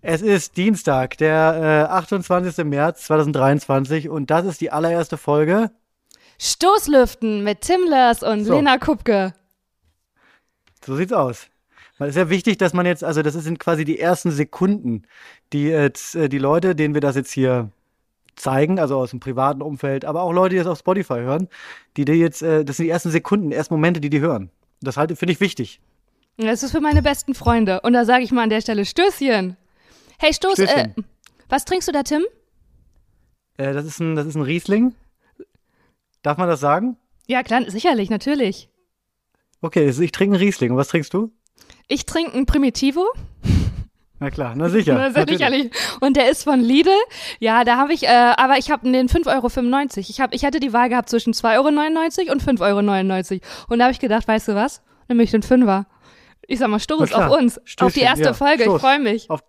Es ist Dienstag, der äh, 28. März 2023 und das ist die allererste Folge. Stoßlüften mit Tim Lörs und So. Lena Kupke. So sieht's aus. Es ist ja wichtig, dass man jetzt, also das sind quasi die ersten Sekunden, die jetzt äh, die Leute, denen wir das jetzt hier zeigen, also aus dem privaten Umfeld, aber auch Leute, die das auf Spotify hören, die dir jetzt, äh, das sind die ersten Sekunden, ersten Momente, die die hören. Das halte finde ich wichtig. Das ist für meine besten Freunde. Und da sage ich mal an der Stelle Stößchen. Hey, Stoß, äh, Stößchen. was trinkst du da, Tim? Äh, das ist ein, das ist ein Riesling. Darf man das sagen? Ja, klar, sicherlich, natürlich. Okay, also ich trinke einen Riesling. Und was trinkst du? Ich trinke einen Primitivo. Na klar, na sicher. Na, natürlich. sicherlich. Und der ist von Lidl. Ja, da habe ich, äh, aber ich habe den 5,95 Euro. Ich, hab, ich hatte die Wahl gehabt zwischen 2,99 Euro und 5,99 Euro. Und da habe ich gedacht, weißt du was? Nämlich den Fünfer. Ich sag mal, Stoß auf uns. auf die Stößchen, erste ja. Folge. Stoß. Ich freue mich. Auf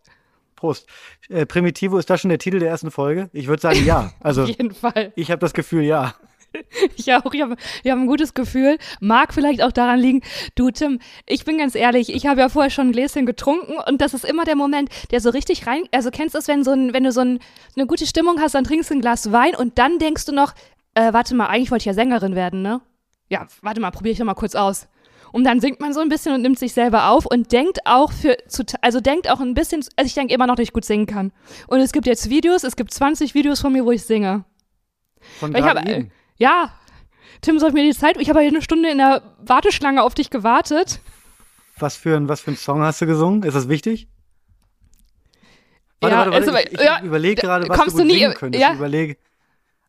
Prost. Äh, Primitivo, ist das schon der Titel der ersten Folge? Ich würde sagen, ja. Also, Auf jeden Fall. ich habe das Gefühl, ja. Ich auch. Ich habe ich hab ein gutes Gefühl. Mag vielleicht auch daran liegen. Du, Tim, ich bin ganz ehrlich. Ich habe ja vorher schon ein Gläschen getrunken und das ist immer der Moment, der so richtig rein. Also kennst du es, wenn so ein, wenn du so ein, eine gute Stimmung hast, dann trinkst du ein Glas Wein und dann denkst du noch, äh, warte mal, eigentlich wollte ich ja Sängerin werden, ne? Ja, warte mal, probiere ich doch mal kurz aus. Und dann singt man so ein bisschen und nimmt sich selber auf und denkt auch für, zu, also denkt auch ein bisschen, also ich denke immer noch, dass ich gut singen kann. Und es gibt jetzt Videos, es gibt 20 Videos von mir, wo ich singe. Von Weil ich eben. äh, ja, Tim, soll ich mir die Zeit, ich habe eine Stunde in der Warteschlange auf dich gewartet. Was für, ein, was für ein Song hast du gesungen? Ist das wichtig? Ja, Warte, warte, also, warte. Ich, ich ja, überlege gerade, was kommst du du gut nie- singen könntest. ja. Ich überlege.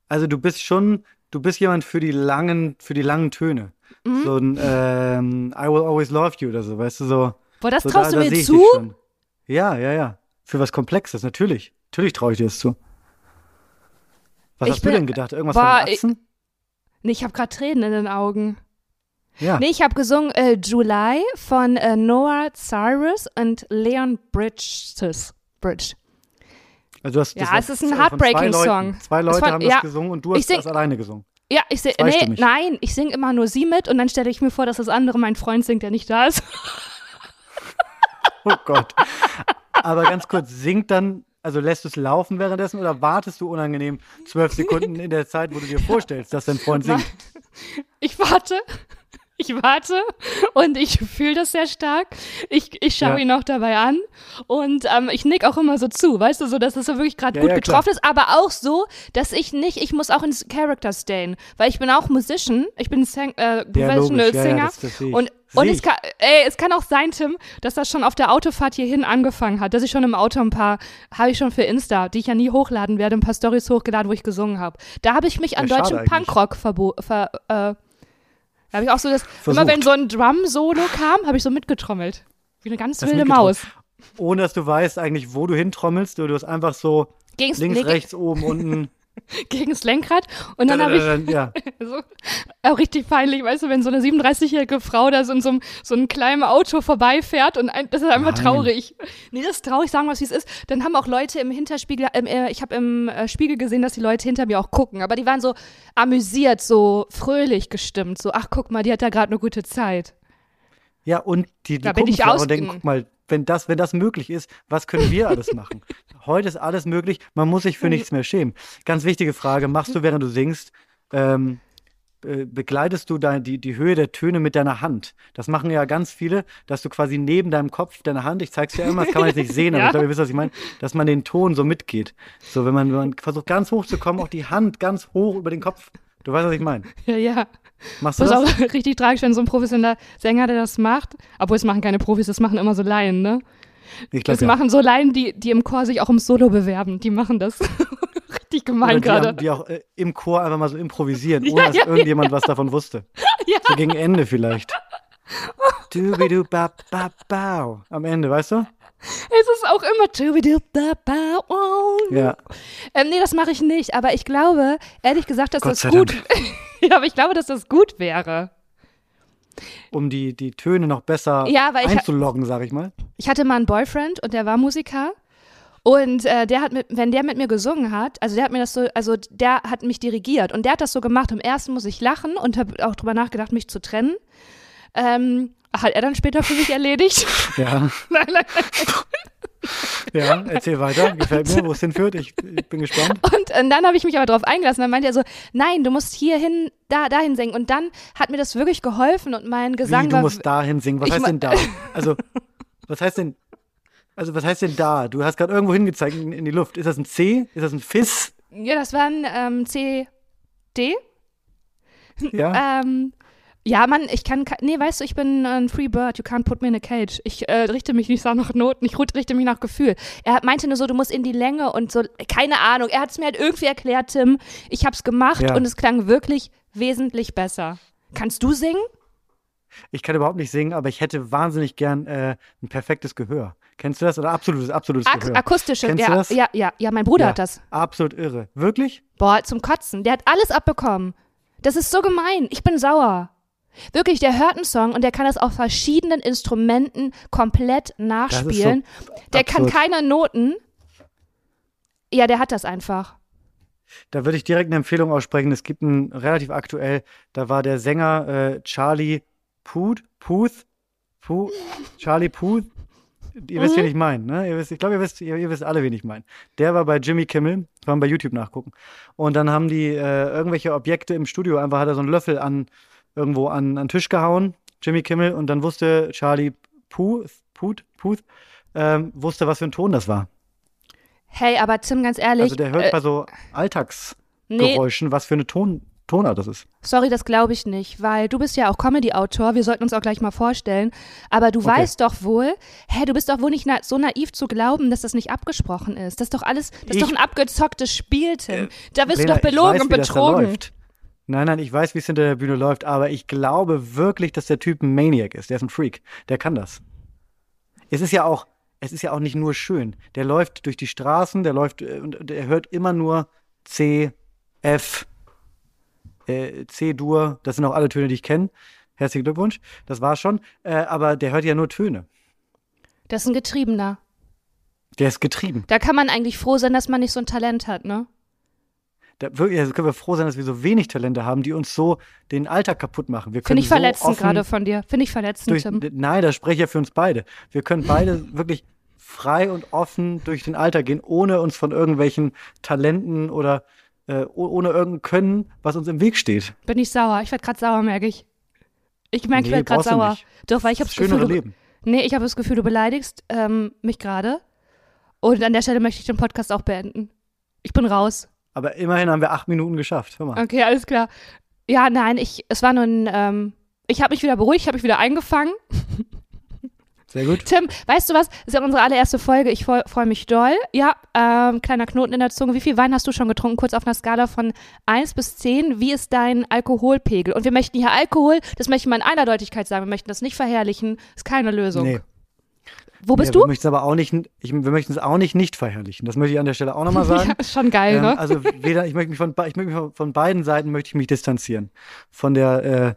Also du bist schon, du bist jemand für die langen, für die langen Töne. Mhm. So ein ähm, I will always love you oder so, weißt du, so. Boah, das so traust da, du da mir ich zu? Ja, ja, ja. Für was Komplexes, natürlich. Natürlich traue ich dir das zu. Was Ich hast du bin- denn gedacht? Irgendwas Boah, von Atzen? Nee, ich habe gerade Tränen in den Augen. Ja. Nee, ich habe gesungen äh, July von äh, Noah Cyrus und Leon Bridges. Bridge. Also du hast Ja, das es ist ein heartbreaking Leuten- Song. Zwei Leute von- haben das ja. gesungen und du Ich hast sing- das alleine gesungen. Ja, ich sing, nee, nein, ich singe immer nur sie mit und dann stelle ich mir vor, dass das andere mein Freund singt, der nicht da ist. Oh Gott. Aber ganz kurz, singt dann, also lässt du es laufen währenddessen oder wartest du unangenehm zwölf Sekunden in der Zeit, wo du dir vorstellst, dass dein Freund singt? Ich warte. Ich warte und ich fühle das sehr stark. Ich, ich schaue Ja. ihn auch dabei an und ähm, ich nick auch immer so zu, weißt du, so, dass es so wirklich gerade Ja, gut ja, getroffen ist, aber auch so, dass ich nicht, ich muss auch ins Character stayen, weil ich bin auch Musician, ich bin Sang, äh, Professional Singer das- das und, und es kann, ey, es kann auch sein, Tim, dass das schon auf der Autofahrt hierhin angefangen hat, dass ich schon im Auto ein paar, habe ich schon für Insta, die ich ja nie hochladen werde, ein paar Stories hochgeladen, wo ich gesungen habe. Da habe ich mich an Ja, deutschem. Punkrock verbo ver, äh, da habe ich auch so das, Versucht. immer wenn so ein Drum-Solo kam, habe ich so mitgetrommelt. Wie eine ganz wilde. Maus. Ohne dass du weißt eigentlich, wo du hintrommelst. Du, du hast einfach so Gegens, links, ge- rechts, oben, unten. gegen das Lenkrad. Und dann habe ich ja. so, auch richtig peinlich, weißt du, wenn so eine 37-jährige Frau da so in so einem, so einem kleinen Auto vorbeifährt und ein, das ist einfach Nein. traurig. Nee, das ist traurig, sagen wir es, wie es ist. Dann haben auch Leute im Hinterspiegel, äh, ich habe im äh, Spiegel gesehen, dass die Leute hinter mir auch gucken, aber die waren so amüsiert, so fröhlich gestimmt, so, ach guck mal, die hat da gerade eine gute Zeit. Ja, und die, die Da bin gucken ich und denken, guck mal, wenn das, wenn das möglich ist, was können wir alles machen? Heute ist alles möglich, man muss sich für nichts mehr schämen. Ganz wichtige Frage, machst du, während du singst, ähm, äh, begleitest du dein, die, die Höhe der Töne mit deiner Hand? Das machen ja ganz viele, dass du quasi neben deinem Kopf, deiner Hand, ich zeig's dir immer, das kann man jetzt nicht sehen, aber Ja. ich glaube, ihr wisst, was ich meine, dass man den Ton so mitgeht. So, wenn man, wenn man versucht, ganz hoch zu kommen, auch die Hand ganz hoch über den Kopf. Du weißt, was ich meine. Ja, ja. Machst du Das das? ist auch richtig tragisch, wenn so ein professioneller Sänger, der das macht. Obwohl, es machen keine Profis, das machen immer so Laien, ne? Ich Das glaub, ja. machen so Laien, die, die im Chor sich auch im Solo bewerben. Die machen das. richtig gemein die, gerade. haben- die auch äh, im Chor einfach mal so improvisieren, Ja, ohne dass ja, irgendjemand was davon wusste. Ja. So gegen Ende vielleicht. Dubidu ba ba bau. Am Ende, weißt du? Es ist auch immer. Ja. Ähm, nee, das mache ich nicht. Aber ich glaube, ehrlich gesagt, dass Gott das gut. ja, aber ich glaube, dass das gut wäre. Um die, die Töne noch besser Ja, einzuloggen, sag ich mal. Ich hatte mal einen Boyfriend und der war Musiker. Und äh, der hat mit, wenn der mit mir gesungen hat, also der hat mir das so, also der hat mich dirigiert und der hat das so gemacht. Im ersten muss ich lachen und habe auch drüber nachgedacht, mich zu trennen. Ähm, hat er dann später für mich erledigt. Ja. nein, nein, nein. Ja, erzähl weiter. Gefällt mir, wo es hinführt. Ich, ich bin gespannt. Und, und dann habe ich mich aber darauf eingelassen. Dann meinte er so, nein, du musst hierhin, da, dahin singen. Und dann hat mir das wirklich geholfen und mein Gesang Wie, du war. musst dahin singen. Was heißt denn da? Also, was heißt denn, also was heißt denn da? Du hast gerade irgendwo hingezeigt in, in die Luft. Ist das ein C? Ist das ein Fiss? ja, das war ein ähm, C, D. Ja. Ähm, ja, Mann, ich kann, nee, weißt du, ich bin ein Free Bird, you can't put me in a cage. Ich äh, richte mich nicht so nach Noten, ich richte mich nach Gefühl. Er meinte nur so, du musst in die Länge und so, keine Ahnung. Er hat es mir halt irgendwie erklärt, Tim. Ich hab's gemacht Ja. und es klang wirklich wesentlich besser. Kannst du singen? Ich kann überhaupt nicht singen, aber ich hätte wahnsinnig gern äh, ein perfektes Gehör. Kennst du das? Oder absolutes, absolutes Ak Gehör? akustische, Kennst ja, du das? ja, ja, ja, mein Bruder Ja, hat das. Absolut irre. Wirklich? Boah, zum Kotzen. Der hat alles abbekommen. Das ist so gemein. Ich bin sauer. Wirklich, der hört einen Song und der kann das auf verschiedenen Instrumenten komplett nachspielen. der kann absurd. keine Noten. Ja, der hat das einfach. Da würde ich direkt eine Empfehlung aussprechen. Es gibt einen relativ aktuell, da war der Sänger äh, Charlie Puth, Puth, Puth, Charlie Puth. Ihr wisst, wen ich meine, ne? Ihr wisst, ich glaube, ihr wisst, ihr, ihr wisst alle, wen ich meine. Der war bei Jimmy Kimmel, kann man bei YouTube nachgucken. Und dann haben die äh, irgendwelche Objekte im Studio, einfach hat er so einen Löffel an irgendwo an, an den Tisch gehauen, Jimmy Kimmel, und dann wusste Charlie Puth, Puth, Puth, ähm, wusste, was für ein Ton das war. Hey, aber Tim, ganz ehrlich. Also der hört äh, bei so nee, Alltagsgeräuschen, was für eine Ton, Tonart das ist. sorry, das glaube ich nicht, weil du bist ja auch Comedy-Autor. Wir sollten uns auch gleich mal vorstellen. Aber du weißt doch wohl, hä, du bist doch wohl nicht na so naiv zu glauben, dass das nicht abgesprochen ist. Das ist doch alles, das ist Ich- doch ein abgezocktes Spiel, Tim. da wirst Lena, du doch belogen weiß, und betrogen. Nein, nein, ich weiß, wie es hinter der Bühne läuft, aber ich glaube wirklich, dass der Typ ein Maniac ist. Der ist ein Freak. Der kann das. Es ist ja auch, es ist ja auch nicht nur schön. Der läuft durch die Straßen, der läuft äh, und der hört immer nur C, F, äh, C-Dur. Das sind auch alle Töne, die ich kenne. Herzlichen Glückwunsch. Das war schon. Äh, aber der hört ja nur Töne. Das ist ein Getriebener. Der ist getrieben. Da kann man eigentlich froh sein, dass man nicht so ein Talent hat, ne? Da, wirklich, also können wir froh sein, dass wir so wenig Talente haben, die uns so den Alltag kaputt machen. Wir können Finde ich so verletzend gerade von dir. Finde ich verletzend, durch, Tim. Nein, das spreche ich ja für uns beide. Wir können beide wirklich frei und offen durch den Alltag gehen, ohne uns von irgendwelchen Talenten oder äh, oh- ohne irgendein Können, was uns im Weg steht. Bin ich sauer. Ich werde gerade sauer, merke ich. Ich merke, ich Nee, werde gerade sauer. nicht. Doch, weil ich habe Das Gefühl, du, Leben. nee, ich habe das Gefühl, du beleidigst ähm, mich gerade. Und an der Stelle möchte ich den Podcast auch beenden. Ich bin raus. Aber immerhin haben wir acht Minuten geschafft. Hör mal. Okay, alles klar. Ja, nein, ich, es war nur ein, ähm, ich habe mich wieder beruhigt, ich habe mich wieder eingefangen. Sehr gut. Tim, weißt du was? Das ist ja unsere allererste Folge. Ich freue mich doll. Ja, ähm, kleiner Knoten in der Zunge. Wie viel Wein hast du schon getrunken? Kurz auf einer Skala von 1 bis 10. Wie ist dein Alkoholpegel? Und wir möchten hier Alkohol, das möchte ich mal in Eindeutigkeit sagen. Wir möchten das nicht verherrlichen. Ist keine Lösung. Nee. Wo bist ja, du? Wir möchten es aber auch nicht, ich, wir möchten es auch nicht nicht verherrlichen. Das möchte ich an der Stelle auch nochmal sagen. Ja, ist schon geil, Ähm, ne? also weder, ich möchte mich von, ich möchte mich von, beiden Seiten möchte ich mich distanzieren. Von der,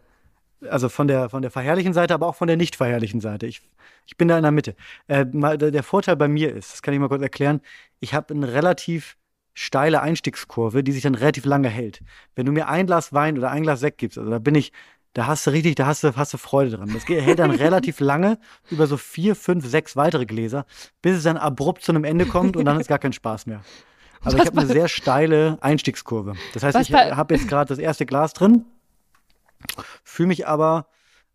äh, also von der, von der verherrlichen Seite, aber auch von der nicht verherrlichen Seite. Ich, ich bin da in der Mitte. Äh, mal, der der Vorteil bei mir ist, das kann ich mal kurz erklären, ich habe eine relativ steile Einstiegskurve, die sich dann relativ lange hält. Wenn du mir ein Glas Wein oder ein Glas Sekt gibst, also da bin ich, da hast du richtig, da hast du, hast du Freude dran. Das geht- hält dann relativ lange über so vier, fünf, sechs weitere Gläser, bis es dann abrupt zu einem Ende kommt und dann ist gar kein Spaß mehr. Also ich habe eine sehr steile Einstiegskurve. Das heißt, ich habe jetzt gerade das erste Glas drin, fühle mich aber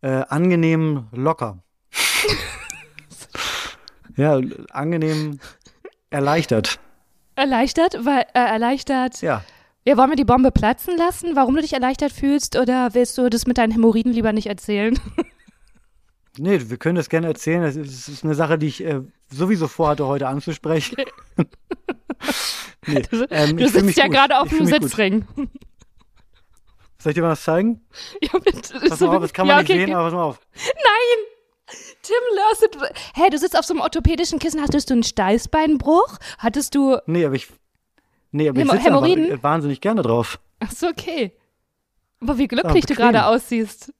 äh, angenehm locker. ja, angenehm erleichtert. Erleichtert? Weil, äh, erleichtert. Ja. Ja, wollen wir die Bombe platzen lassen? Warum du dich erleichtert fühlst? Oder willst du das mit deinen Hämorrhoiden lieber nicht erzählen? Nee, wir können das gerne erzählen. Das ist, das ist eine Sache, die ich äh, sowieso vorhatte, heute anzusprechen. nee, ähm, Du fühl mich sitzt ja gut. gerade auf einem mich gut. Sitzring. Soll ich dir mal was zeigen? Ja, bitte. Pass mal auf, das kann man ja, nicht okay, sehen, okay. aber pass mal auf. Nein! Tim Lörseth. Hä, du sitzt auf so einem orthopädischen Kissen. Hattest du einen Steißbeinbruch? Hattest du. Nee, aber ich, nee, aber ich sitze einfach Hämorrhoiden? äh, wahnsinnig gerne drauf. Ach so, okay. Aber wie glücklich du gerade aussiehst.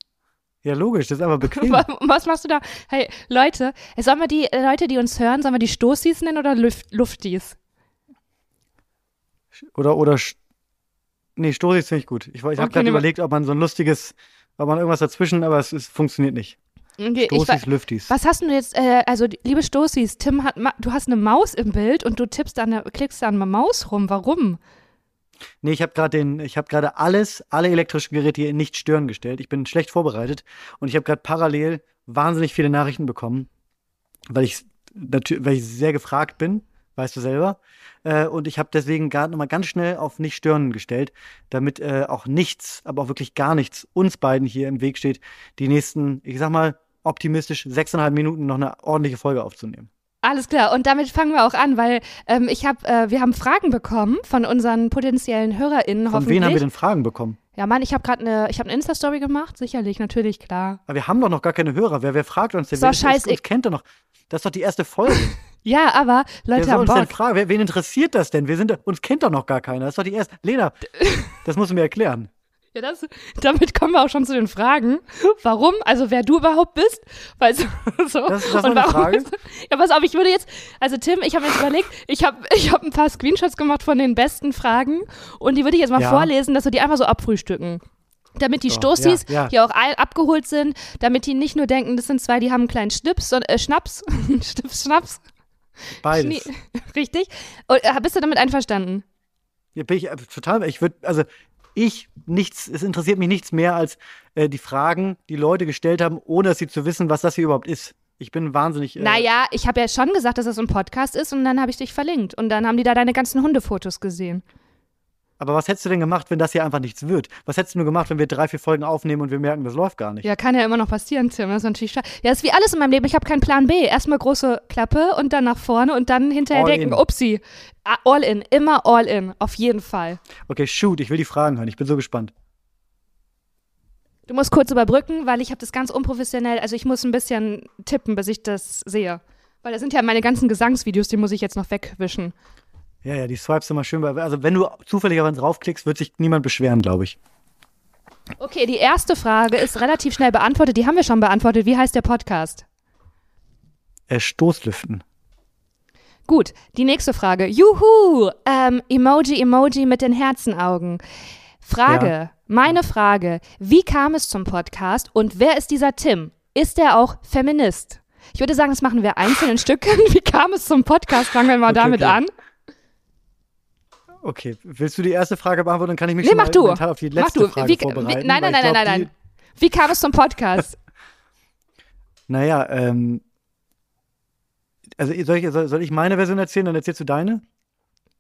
Ja, logisch, das ist einfach bequem. Wa- Was machst du da? Hey, Leute, sollen wir die äh, Leute, die uns hören, sollen wir die Stoßis nennen oder Luft, Luftis? Oder, oder, nee, Stoßis finde ich gut. Ich, ich habe Okay, gerade nehmen wir- überlegt, ob man so ein lustiges, ob man irgendwas dazwischen, aber es, es funktioniert nicht. Okay, Stoßis, Lüftis. Was hast du jetzt, äh, also liebe Stoßis, Tim hat, du hast eine Maus im Bild und du tippst an der, klickst an der Maus rum. Warum? Nee, ich habe gerade den, ich habe gerade alles, alle elektrischen Geräte hier in nicht stören gestellt. Ich bin schlecht vorbereitet und ich habe gerade parallel wahnsinnig viele Nachrichten bekommen, weil ich natürlich, weil ich sehr gefragt bin, weißt du selber. Äh, und ich habe deswegen gerade nochmal ganz schnell auf nicht stören gestellt, damit äh, auch nichts, aber auch wirklich gar nichts uns beiden hier im Weg steht, die nächsten, ich sag mal, optimistisch sechseinhalb Minuten noch eine ordentliche Folge aufzunehmen. Alles klar, und damit fangen wir auch an, weil ähm, ich hab, äh, wir haben Fragen bekommen von unseren potenziellen HörerInnen Von hoffentlich. wen haben wir denn Fragen bekommen? Ja, Mann, ich habe gerade eine, ich habe eine Insta-Story gemacht, sicherlich, natürlich, klar. Aber wir haben doch noch gar keine Hörer. Wer, wer fragt uns denn? Doch Wer uns kennt doch noch. Das ist doch die erste Folge. Ja, aber Wer Leute soll haben uns denn Bock. fragen? Wer, wen interessiert das denn? Wir sind, uns kennt doch noch gar keiner. Das ist doch die erste. Lena, das musst du mir erklären. Ja, das, damit kommen wir auch schon zu den Fragen. Warum? Also wer du überhaupt bist? Weil so, so. Das- das und eine warum Frage? Ja, pass auf, ich würde jetzt, also Tim, ich habe jetzt überlegt, ich habe ich hab ein paar Screenshots gemacht von den besten Fragen und die würde ich jetzt mal Ja. vorlesen, dass wir die einfach so abfrühstücken. Damit die So, Stoßis ja, ja. hier auch abgeholt sind, damit die nicht nur denken, das sind zwei, die haben einen kleinen Schnips, sondern, äh, Schnaps, Schnips, Schnaps, Beides. Schnie- richtig? Und, äh, bist du damit einverstanden? Hier bin ich äh, total. Ich würde, also ich nichts, es interessiert mich nichts mehr als äh, die Fragen, die Leute gestellt haben, ohne dass sie zu wissen, was das hier überhaupt ist. Ich bin wahnsinnig. Äh, Naja, ich habe ja schon gesagt, dass das ein Podcast ist und dann habe ich dich verlinkt und dann haben die da deine ganzen Hundefotos gesehen. Aber was hättest du denn gemacht, wenn das hier einfach nichts wird? Was hättest du nur gemacht, wenn wir drei, vier Folgen aufnehmen und wir merken, das läuft gar nicht? Ja, kann ja immer noch passieren, Tim. Das ist natürlich schade. Ja, das ist wie alles in meinem Leben. Ich habe keinen Plan B. Erstmal große Klappe und dann nach vorne und dann hinterher All denken, in. upsi. Ah, All in, immer all in, auf jeden Fall. Okay, shoot, ich will die Fragen hören. Ich bin so gespannt. Du musst kurz überbrücken, weil ich habe das ganz unprofessionell, also ich muss ein bisschen tippen, bis ich das sehe. Weil da sind ja meine ganzen Gesangsvideos, die muss ich jetzt noch wegwischen. Ja, ja, die swipes immer schön. bei- Also wenn du zufälligerweise draufklickst, wird sich niemand beschweren, glaube ich. Okay, die erste Frage ist relativ schnell beantwortet. Die haben wir schon beantwortet. Wie heißt der Podcast? Äh, Stoßlüften. Gut, die nächste Frage. Juhu! Ähm, Emoji, Emoji mit den Herzenaugen. Frage, Ja. meine Frage. Wie kam es zum Podcast und wer ist dieser Tim? Ist er auch Feminist? Ich würde sagen, das machen wir einzeln in Stücken. Wie kam es zum Podcast? Fangen wir mal Okay, damit okay. an. Okay, willst du die erste Frage beantworten? Dann kann ich mich Nee, schon mach mal du. auf die Mach letzte du. Frage Wie, vorbereiten. wie, nein, nein, nein, glaub, nein, die- nein. Wie kam es zum Podcast? Naja, ähm, also soll ich, soll ich meine Version erzählen, dann erzählst du deine?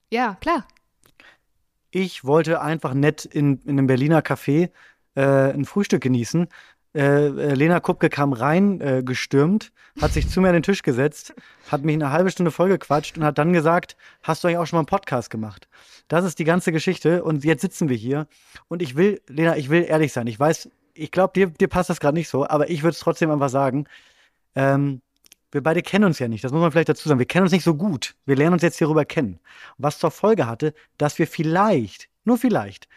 ja, klar. Ich wollte einfach nett in, in einem Berliner Café äh, ein Frühstück genießen. Äh, äh, Lena Kupke kam rein, äh, gestürmt, hat sich zu mir an den Tisch gesetzt, hat mich eine halbe Stunde vollgequatscht und hat dann gesagt, hast du eigentlich auch schon mal einen Podcast gemacht? Das ist die ganze Geschichte und jetzt sitzen wir hier und ich will, Lena, ich will ehrlich sein. Ich weiß, ich glaube, dir, dir passt das gerade nicht so, aber ich würde es trotzdem einfach sagen. Ähm, wir beide kennen uns ja nicht, das muss man vielleicht dazu sagen. Wir kennen uns nicht so gut. Wir lernen uns jetzt hierüber kennen. Was zur Folge hatte, dass wir vielleicht, nur vielleicht,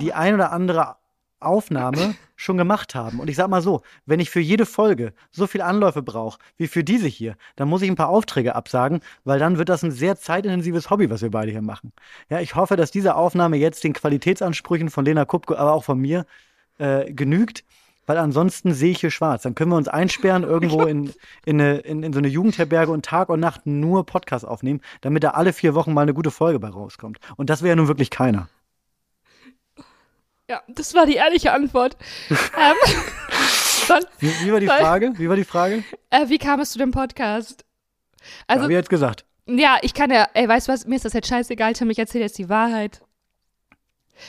die ein oder andere Aufnahme schon gemacht haben. Und ich sag mal so, wenn ich für jede Folge so viel Anläufe brauche wie für diese hier, dann muss ich ein paar Aufträge absagen, weil dann wird das ein sehr zeitintensives Hobby, was wir beide hier machen. Ja, ich hoffe, dass diese Aufnahme jetzt den Qualitätsansprüchen von Lena Kupke, aber auch von mir äh, genügt, weil ansonsten sehe ich hier schwarz. Dann können wir uns einsperren irgendwo in, in, eine, in, in so eine Jugendherberge und Tag und Nacht nur Podcast aufnehmen, damit da alle vier Wochen mal eine gute Folge bei rauskommt. Und das wäre ja nun wirklich keiner. Ja, das war die ehrliche Antwort. ähm, dann, Wie, wie war die Soll- Frage? Wie war die Frage? äh, wie kam es zu dem Podcast? Also, Habe ich jetzt gesagt. Ja, ich kann ja, ey, weißt du was, mir ist das jetzt scheißegal, Tim, ich erzähle jetzt die Wahrheit.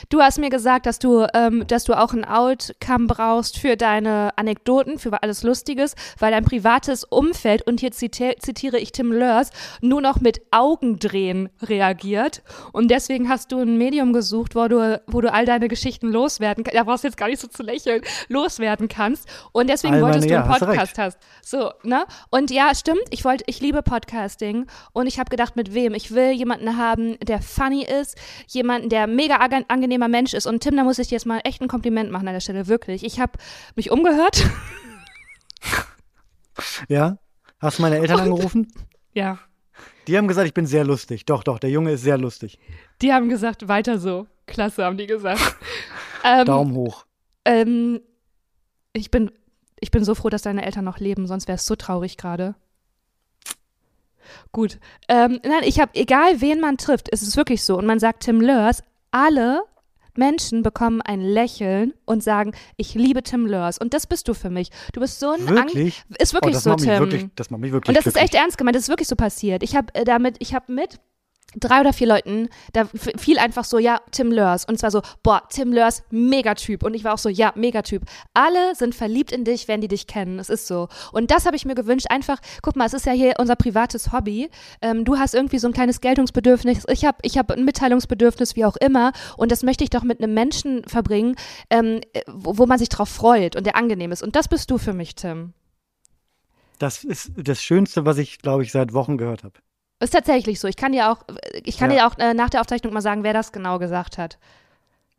Du hast mir gesagt, dass du, ähm, dass du auch ein Outcome brauchst für deine Anekdoten, für alles Lustiges, weil dein privates Umfeld, und hier ziti zitiere ich Tim Lörs, nur noch mit Augendrehen reagiert. Und deswegen hast du ein Medium gesucht, wo du, wo du all deine Geschichten loswerden kannst. Da brauchst du jetzt gar nicht so zu lächeln, loswerden kannst. Und deswegen All meine- wolltest du ja, einen hast du recht. Podcast hast. So, ne? Und ja, stimmt, ich wollte, ich liebe Podcasting und ich habe gedacht, mit wem? Ich will jemanden haben, der funny ist, jemanden, der mega ag- angenehmer Mensch ist. Und Tim, da muss ich dir jetzt mal echt ein Kompliment machen an der Stelle, wirklich. Ich habe mich umgehört. Ja? Hast du meine Eltern angerufen? ja. Die haben gesagt, ich bin sehr lustig. Doch, doch, der Junge ist sehr lustig. Die haben gesagt, weiter so. Klasse, haben die gesagt. ähm, Daumen hoch. ähm, ich bin, Ich bin so froh, dass deine Eltern noch leben, sonst wäre es so traurig gerade. Gut. Ähm, nein, ich habe, egal wen man trifft, ist es wirklich so. Und man sagt Tim Lörs, alle Menschen bekommen ein Lächeln und sagen, ich liebe Tim Lörs. Und das bist du für mich. Du bist so ein Wirklich? Ang ist wirklich oh, das so, macht mich Tim. Wirklich, das macht mich wirklich und das ist glücklich. echt ernst gemeint, das ist wirklich so passiert. Ich habe äh, damit, ich habe mit drei oder vier Leuten, da fiel einfach so, ja, Tim Lörs. Und zwar so, boah, Tim Lörs, Megatyp. Und ich war auch so, ja, Megatyp. Alle sind verliebt in dich, wenn die dich kennen. Es ist so. Und das habe ich mir gewünscht. Einfach, guck mal, es ist ja hier unser privates Hobby. Ähm, du hast irgendwie so ein kleines Geltungsbedürfnis. Ich habe ich hab ein Mitteilungsbedürfnis, wie auch immer. Und das möchte ich doch mit einem Menschen verbringen, ähm, äh, wo, wo man sich drauf freut und der angenehm ist. Und das bist du für mich, Tim. Das ist das Schönste, was ich, glaube ich, seit Wochen gehört habe. Ist tatsächlich so. Ich kann dir auch, ich kann Ja. dir auch äh, nach der Aufzeichnung mal sagen, wer das genau gesagt hat.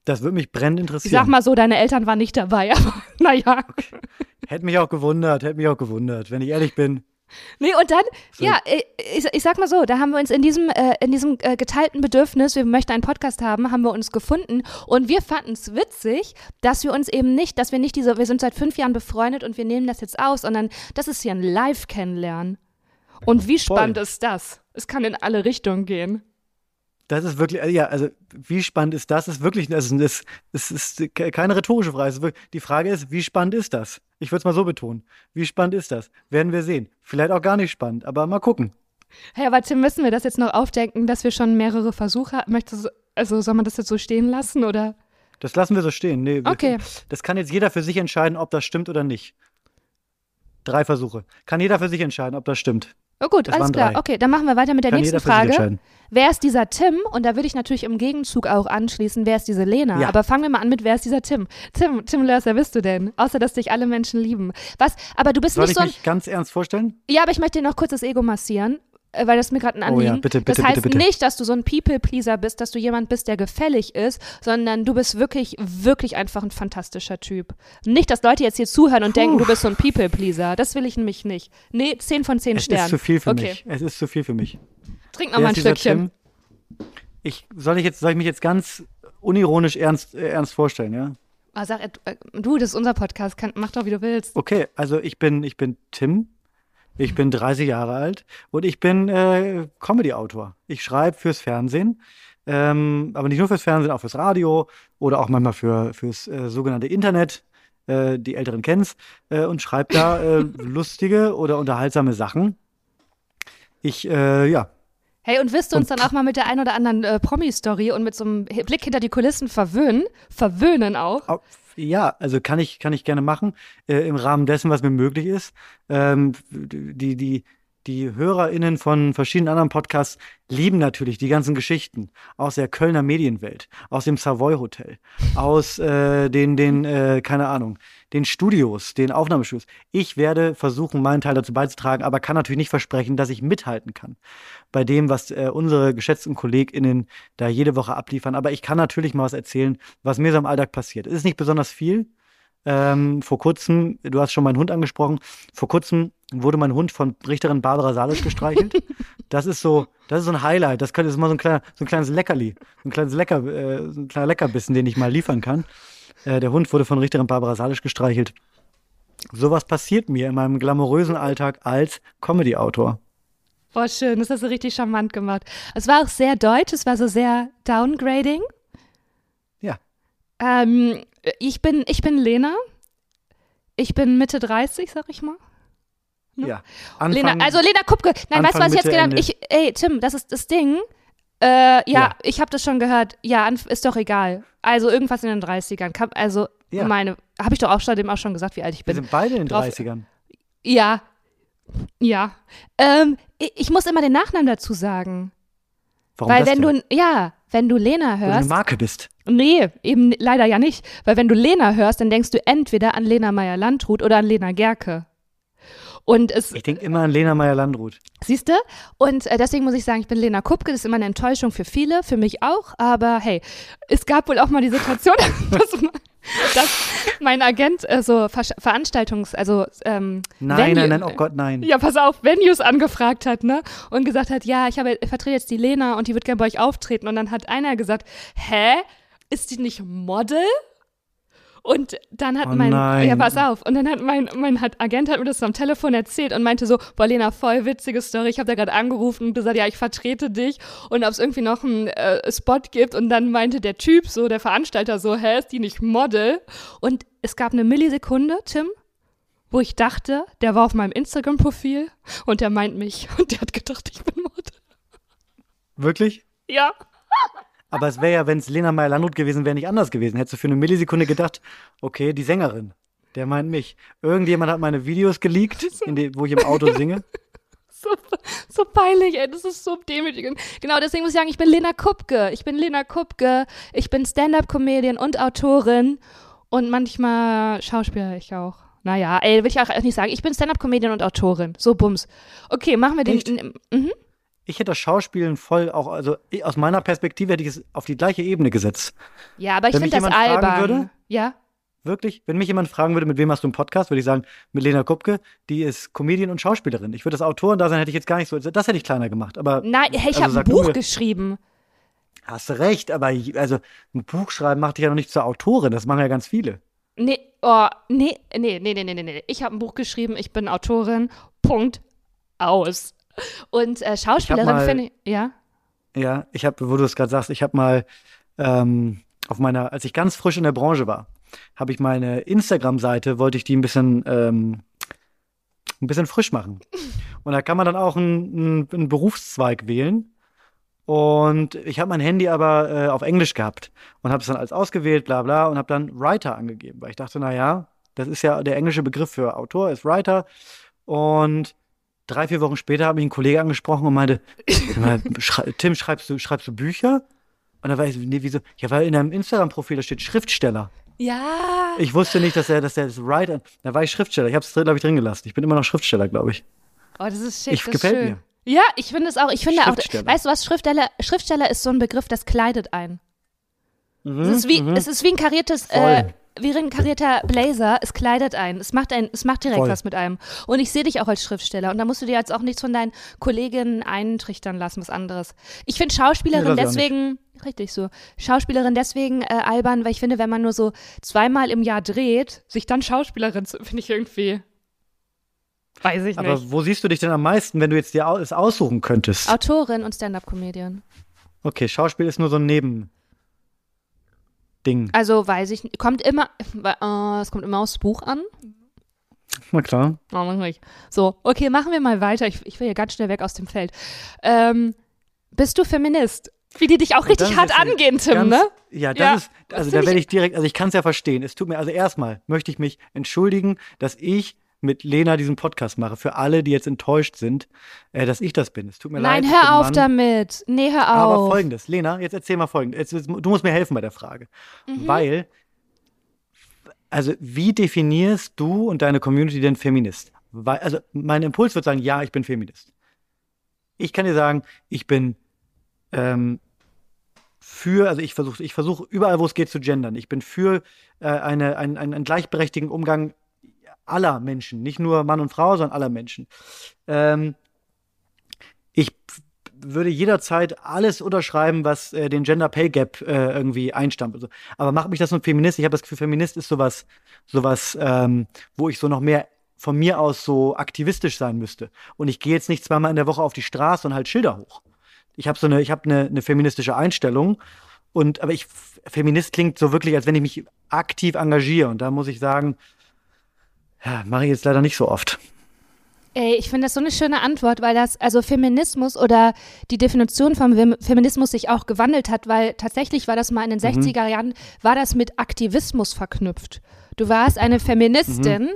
Das würde mich brennend Ich interessieren. sag mal so, deine Eltern waren nicht dabei, aber naja. Hätte mich auch gewundert, hätte mich auch gewundert, wenn ich ehrlich bin. Nee, und dann, So. ja, ich, ich, ich sag mal so, da haben wir uns in diesem, äh, in diesem äh, geteilten Bedürfnis, wir möchten einen Podcast haben, haben wir uns gefunden und wir fanden es witzig, dass wir uns eben nicht, dass wir nicht diese, wir sind seit fünf Jahren befreundet und wir nehmen das jetzt aus, sondern das ist hier ein Live-Kennenlernen. Und wie Voll. spannend ist das? Es kann in alle Richtungen gehen. Das ist wirklich, ja, also wie spannend ist das? Ist wirklich, das ist, das ist keine rhetorische Frage. Die Frage ist, wie spannend ist das? Ich würde es mal so betonen. Wie spannend ist das? Werden wir sehen. Vielleicht auch gar nicht spannend, aber mal gucken. Hey, aber Tim, müssen wir das jetzt noch aufdenken, dass wir schon mehrere Versuche hatten? Möchtest du, also soll man das jetzt so stehen lassen oder? Das lassen wir so stehen. Nee, wir- Okay. Das kann jetzt jeder für sich entscheiden, ob das stimmt oder nicht. Drei Versuche. Kann jeder für sich entscheiden, ob das stimmt. Oh gut, Das alles klar. drei. Okay, dann machen wir weiter mit der Kann nächsten Frage. Wer ist dieser Tim? Und da würde ich natürlich im Gegenzug auch anschließen, wer ist diese Lena? Ja. Aber fangen wir mal an mit, wer ist dieser Tim? Tim, Tim Lörs, wer bist du denn? Außer, dass dich alle Menschen lieben. Was? Aber du bist Soll nicht ich so ein. mich ganz ernst vorstellen? Ja, aber ich möchte dir noch kurz das Ego massieren. Äh, Weil das ist mir gerade ein Oh ja, Anliegen. bitte, bitte, das heißt bitte, bitte. nicht, dass du so ein People-Pleaser bist, dass du jemand bist, der gefällig ist, sondern du bist wirklich, wirklich einfach ein fantastischer Typ. Nicht, dass Leute jetzt hier zuhören und denken, du bist so ein People-Pleaser. Das will ich nämlich nicht. Nee, 10 von 10 Es Sternen. ist zu viel für okay. mich. Es ist zu viel für mich. Trink noch Wer mal ein Stückchen. Tim? Ich, soll, ich jetzt, soll ich mich jetzt ganz unironisch ernst, äh, ernst vorstellen, ja? Ah, sag, äh, du, das ist unser Podcast, kann, mach doch, wie du willst. Okay, also ich bin, ich bin Tim. Ich bin 30 Jahre alt und ich bin äh, Comedy-Autor. Ich schreibe fürs Fernsehen, ähm, aber nicht nur fürs Fernsehen, auch fürs Radio oder auch manchmal für, fürs äh, sogenannte Internet. Äh, die Älteren kennen's äh, und schreibe da äh, lustige oder unterhaltsame Sachen. Ich, äh, ja, Hey, und wirst du uns Und- dann auch mal mit der ein oder anderen äh, Promi-Story und mit so einem Blick hinter die Kulissen verwöhnen? Verwöhnen auch? Au- Ja, also kann ich, kann ich gerne machen, äh, im Rahmen dessen, was mir möglich ist. Ähm, die, die, die HörerInnen von verschiedenen anderen Podcasts lieben natürlich die ganzen Geschichten aus der Kölner Medienwelt, aus dem Savoy Hotel, aus äh, den, den äh, keine Ahnung, den Studios, den Aufnahmestudios. Ich werde versuchen, meinen Teil dazu beizutragen, aber kann natürlich nicht versprechen, dass ich mithalten kann bei dem, was äh, unsere geschätzten KollegInnen da jede Woche abliefern. Aber ich kann natürlich mal was erzählen, was mir so im Alltag passiert. Es ist nicht besonders viel. Ähm, vor kurzem, du hast schon meinen Hund angesprochen, vor kurzem wurde mein Hund von Richterin Barbara Salisch gestreichelt. das ist so, das ist so ein Highlight. Das könnte ist mal so ein, kleiner, so ein kleines Leckerli, so ein kleines Lecker, äh, so ein kleiner Leckerbissen, den ich mal liefern kann. Äh, der Hund wurde von Richterin Barbara Salisch gestreichelt. Sowas passiert mir in meinem glamourösen Alltag als Comedy-Autor. Boah, schön, das hast du richtig charmant gemacht. Es war auch sehr deutsch, es war so sehr downgrading. Ja. Ähm, ich, bin, ich bin Lena. Ich bin Mitte 30, sag ich mal. Ne? Ja. Anfang, Lena, also Lena Kupke. Nein, weißt du, Anfang, was ich jetzt Mitte, gedacht habe? Ich, ey, Tim, das ist das Ding. Äh, ja, Ja. ich habe das schon gehört. Ja, ist doch egal. Also irgendwas in den 30ern. Kam- Also Ja. meine, habe ich doch auch schon, dem auch schon gesagt, wie alt ich wir bin. sind beide in den drauf- 30ern. Ja. Ja. Ähm, ich, ich muss immer den Nachnamen dazu sagen. Warum weil das wenn denn? du, ja, wenn du Lena Weil du eine hörst, Marke bist. nee, eben leider ja nicht, weil wenn du Lena hörst, dann denkst du entweder an Lena Meyer-Landrut oder an Lena Gerke. Und es, Ich denke immer an Lena Meyer-Landrut. siehst du? Und äh, deswegen muss ich sagen, ich bin Lena Kupke, das ist immer eine Enttäuschung für viele, für mich auch, aber hey, es gab wohl auch mal die Situation, dass, dass mein Agent äh, so Versch- Veranstaltungs-, also ähm, Nein, Venue- nein, nein, oh Gott, nein. ja, pass auf, Venues angefragt hat, ne? Und gesagt hat, ja, ich habe, ich vertrete jetzt die Lena und die wird gerne bei euch auftreten. Und dann hat einer gesagt, hä? Ist die nicht Model? Und dann hat Oh mein, nein. ja, pass auf, und dann hat mein, mein hat, Agent hat mir das am Telefon erzählt und meinte so, boah, Lena, voll witzige Story. Ich habe da gerade angerufen und gesagt, ja, ich vertrete dich und ob es irgendwie noch einen äh, Spot gibt. Und dann meinte der Typ so, der Veranstalter so, hä, ist die nicht Model? Und es gab eine Millisekunde, Tim, wo ich dachte, der war auf meinem Instagram-Profil und der meint mich und der hat gedacht, ich bin Model. Wirklich? Ja. Aber es wäre ja, wenn es Lena Meyer-Landrut gewesen wäre, nicht anders gewesen. Hättest du für eine Millisekunde gedacht, okay, die Sängerin, der meint mich. Irgendjemand hat meine Videos geleakt, die, wo ich im Auto singe. So, so peinlich, ey, das ist so demütigend. Genau, deswegen muss ich sagen, ich bin Lena Kupke. Ich bin Lena Kupke. Ich bin Stand-Up-Comedian und Autorin und manchmal Schauspieler ich auch. Naja, ey, will ich auch nicht sagen. Ich bin Stand-Up-Comedian und Autorin. So bums. Okay, machen wir den. Mhm. Ich hätte das Schauspielen voll auch, also aus meiner Perspektive hätte ich es auf die gleiche Ebene gesetzt. Ja, aber ich finde das albern. würde? Ja. Wirklich? Wenn mich jemand fragen würde, mit wem hast du einen Podcast, würde ich sagen, mit Lena Kupke, die ist Comedian und Schauspielerin. Ich würde das Autoren da sein, hätte ich jetzt gar nicht so, das hätte ich kleiner gemacht. Aber Nein, hey, ich Also habe ein Buch mir- geschrieben. hast du recht, aber ich, also ein Buch schreiben macht dich ja noch nicht zur Autorin, das machen ja ganz viele. Nee, oh, nee, nee, nee, nee, nee, nee, nee. Ich habe ein Buch geschrieben, ich bin Autorin. Punkt. Aus. Und äh, Schauspielerin finde ich. Ja. Ja, ich habe, wo du es gerade sagst, ich habe mal ähm, auf meiner, als ich ganz frisch in der Branche war, habe ich meine Instagram-Seite, wollte ich die ein bisschen, ähm, ein bisschen frisch machen. Und da kann man dann auch einen, einen Berufszweig wählen. Und ich habe mein Handy aber äh, auf Englisch gehabt und habe es dann als ausgewählt, bla bla, und habe dann Writer angegeben, weil ich dachte, na ja, das ist ja der englische Begriff für Autor, ist Writer. Und drei, vier Wochen später hat mich ein Kollege angesprochen und meinte, Tim, schreibst du, schreibst du Bücher? Und da war ich nee, wieso? Ja, weil in deinem Instagram-Profil da steht Schriftsteller. Ja. Ich wusste nicht, dass er, dass er das Writer, da war ich Schriftsteller. Ich habe es, glaube ich, drin gelassen. Ich bin immer noch Schriftsteller, glaube ich. Oh, das ist schick. Ich- das gefällt schön. mir. Ja, ich finde es auch. Ich finde auch, weißt du was, Schriftsteller, Schriftsteller ist so ein Begriff, das kleidet ein. Mhm, es, ist wie, es ist wie ein kariertes, äh. Wie ein karierter Blazer, es kleidet ein. Es macht ein, es macht direkt Voll. was mit einem. Und ich sehe dich auch als Schriftsteller. Und da musst du dir jetzt auch nichts von deinen Kolleginnen eintrichtern lassen, was anderes. Ich finde Schauspielerin Nee, deswegen, richtig so, Schauspielerin deswegen äh, albern, weil ich finde, wenn man nur so zweimal im Jahr dreht, sich dann Schauspielerin zu, finde ich irgendwie, weiß ich Aber nicht. wo siehst du dich denn am meisten, wenn du jetzt dir es aussuchen könntest? Autorin und Stand-Up-Comedian. Okay, Schauspiel ist nur so ein Nebending. Also weiß ich nicht. Kommt immer, äh, es kommt immer aufs Buch an. Na klar. Oh. So, okay, machen wir mal weiter. Ich, ich will hier ganz schnell weg aus dem Feld. Ähm, bist du Feminist? Wie die dich auch richtig das hart angehen, Tim, ganz, ne? Ja, das Ja, ist, das also find da werde ich direkt, also ich kann es ja verstehen. Es tut mir, also erstmal möchte ich mich entschuldigen, dass ich mit Lena diesen Podcast mache. Für alle, die jetzt enttäuscht sind, äh, dass ich das bin. Es tut mir Nein, leid. bin hör auf Mann. damit. Nee, hör Aber auf. folgendes, Lena, jetzt erzähl mal folgendes. Jetzt, du musst mir helfen bei der Frage. Mhm. Weil, also wie definierst du und deine Community denn Feminist? Weil, also mein Impuls wird sagen, ja, ich bin Feminist. Ich kann dir sagen, ich bin ähm, für, also ich versuche ich versuch überall, wo es geht, zu gendern. Ich bin für äh, eine, einen, einen gleichberechtigten Umgang aller Menschen, nicht nur Mann und Frau, sondern aller Menschen. Ähm, ich würde jederzeit alles unterschreiben, was äh, den Gender Pay Gap äh, irgendwie einstammt. Also, aber macht mich das nun Feminist? Ich habe das Gefühl, Feminist ist sowas, sowas, ähm, wo ich so noch mehr von mir aus so aktivistisch sein müsste. Und ich gehe jetzt nicht zweimal in der Woche auf die Straße und halt Schilder hoch. Ich habe so eine, ich habe eine, eine feministische Einstellung. Und aber ich Feminist klingt so wirklich, als wenn ich mich aktiv engagiere. Und da muss ich sagen, ja, mache ich jetzt leider nicht so oft. Ey, ich finde das so eine schöne Antwort, weil das, also Feminismus oder die Definition von Fem- Feminismus sich auch gewandelt hat, weil tatsächlich war das mal in den 60er Jahren, war das mit Aktivismus verknüpft. Du warst eine Feministin,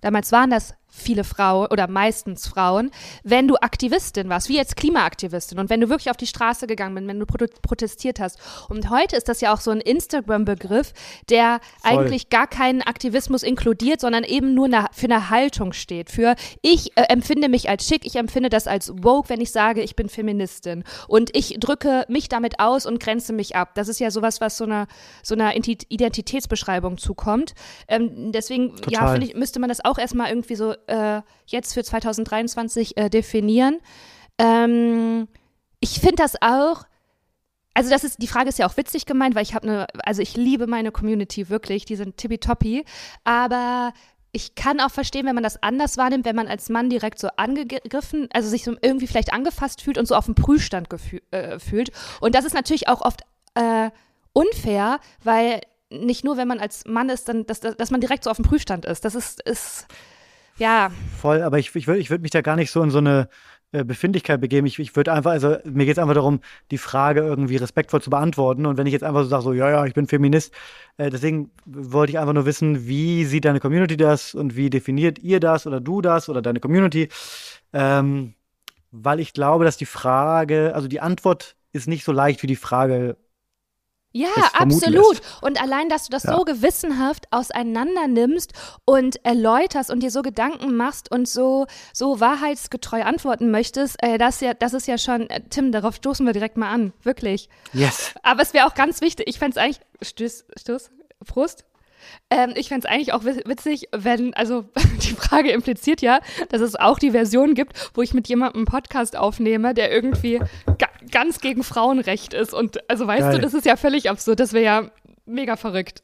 damals waren das viele Frauen oder meistens Frauen, wenn du Aktivistin warst, wie jetzt Klimaaktivistin und wenn du wirklich auf die Straße gegangen bist, wenn du prote- protestiert hast. Und heute ist das ja auch so ein Instagram-Begriff, der Voll. eigentlich gar keinen Aktivismus inkludiert, sondern eben nur eine, für eine Haltung steht. Für ich äh, empfinde mich als schick, ich empfinde das als woke, wenn ich sage, ich bin Feministin. Und ich drücke mich damit aus und grenze mich ab. Das ist ja sowas, was so einer so einer Identitätsbeschreibung zukommt. Ähm, deswegen, ja, finde ich, müsste man das auch erstmal irgendwie so äh, jetzt für 2023 äh, definieren. Ähm, ich finde das auch also das ist, die Frage ist ja auch witzig gemeint, weil ich habe eine, also ich liebe meine Community wirklich, die sind tippitoppi, aber ich kann auch verstehen, wenn man das anders wahrnimmt, wenn man als Mann direkt so angegriffen, also sich so irgendwie vielleicht angefasst fühlt und so auf dem Prüfstand äh, fühlt. Und das ist natürlich auch oft äh, unfair, weil nicht nur, wenn man als Mann ist, dann, dass, dass man direkt so auf dem Prüfstand ist. Das ist, ist ja. Voll, aber ich, ich würde ich würd mich da gar nicht so in so eine äh, Befindlichkeit begeben. Ich, ich würde einfach, also mir geht es einfach darum, die Frage irgendwie respektvoll zu beantworten. Und wenn ich jetzt einfach so sage, so, ja, ja, ich bin Feminist, äh, deswegen wollte ich einfach nur wissen, wie sieht deine Community das und wie definiert ihr das oder du das oder deine Community? Ähm, weil ich glaube, dass die Frage, also die Antwort ist nicht so leicht wie die Frage ja, absolut. Und allein, dass du das ja. so gewissenhaft auseinander nimmst und erläuterst und dir so Gedanken machst und so, so wahrheitsgetreu antworten möchtest, äh, das, ja, das ist ja schon, äh, Tim, darauf stoßen wir direkt mal an. Wirklich. Yes. Aber es wäre auch ganz wichtig, ich fände es eigentlich, Stoß, Stoß, Prost. Ähm, ich fände es eigentlich auch witzig, wenn, also die Frage impliziert ja, dass es auch die Version gibt, wo ich mit jemandem einen Podcast aufnehme, der irgendwie ganz gegen Frauenrecht ist. Und also weißt Geil. du, das ist ja völlig absurd, das wäre ja mega verrückt.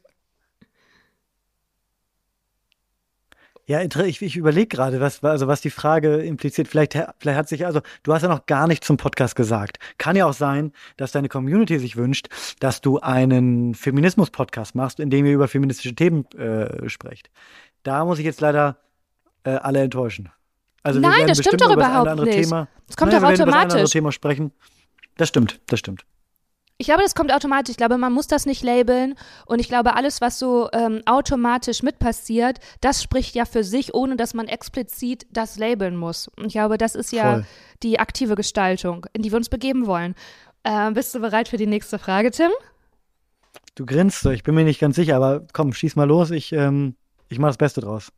Ja, ich, ich überlege gerade, was, also was die Frage impliziert. Vielleicht, vielleicht hat sich, also du hast ja noch gar nichts zum Podcast gesagt. Kann ja auch sein, dass deine Community sich wünscht, dass du einen Feminismus-Podcast machst, in dem ihr über feministische Themen äh, sprecht. Da muss ich jetzt leider äh, alle enttäuschen. Also Nein, das stimmt doch überhaupt nicht. Thema, das kommt doch automatisch. Über das andere Thema sprechen. Das stimmt, das stimmt. Ich glaube, das kommt automatisch. Ich glaube, man muss das nicht labeln. Und ich glaube, alles, was so ähm, automatisch mit passiert, das spricht ja für sich, ohne dass man explizit das labeln muss. Und ich glaube, das ist ja Voll. die aktive Gestaltung, in die wir uns begeben wollen. Äh, bist du bereit für die nächste Frage, Tim? Du grinst so, ich bin mir nicht ganz sicher, aber komm, schieß mal los. Ich, ähm, ich mache das Beste draus.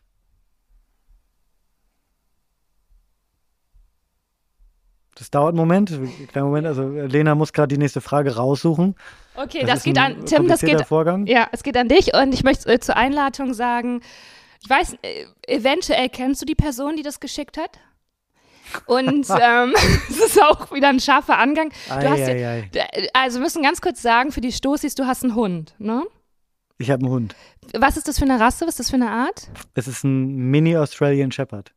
Das dauert einen Moment, kleinen Moment. Also Lena muss gerade die nächste Frage raussuchen. Okay, das, das geht an Tim, das geht Vorgang. Ja, es geht an dich und ich möchte äh, zur Einladung sagen, ich weiß, äh, eventuell kennst du die Person, die das geschickt hat. Und ähm, es ist auch wieder ein scharfer Angang. Ei, ei, ei. Also wir müssen ganz kurz sagen, für die Stoßis, du hast einen Hund, ne? Ich habe einen Hund. Was ist das für eine Rasse? Was ist das für eine Art? Es ist ein Mini-Australian Shepherd.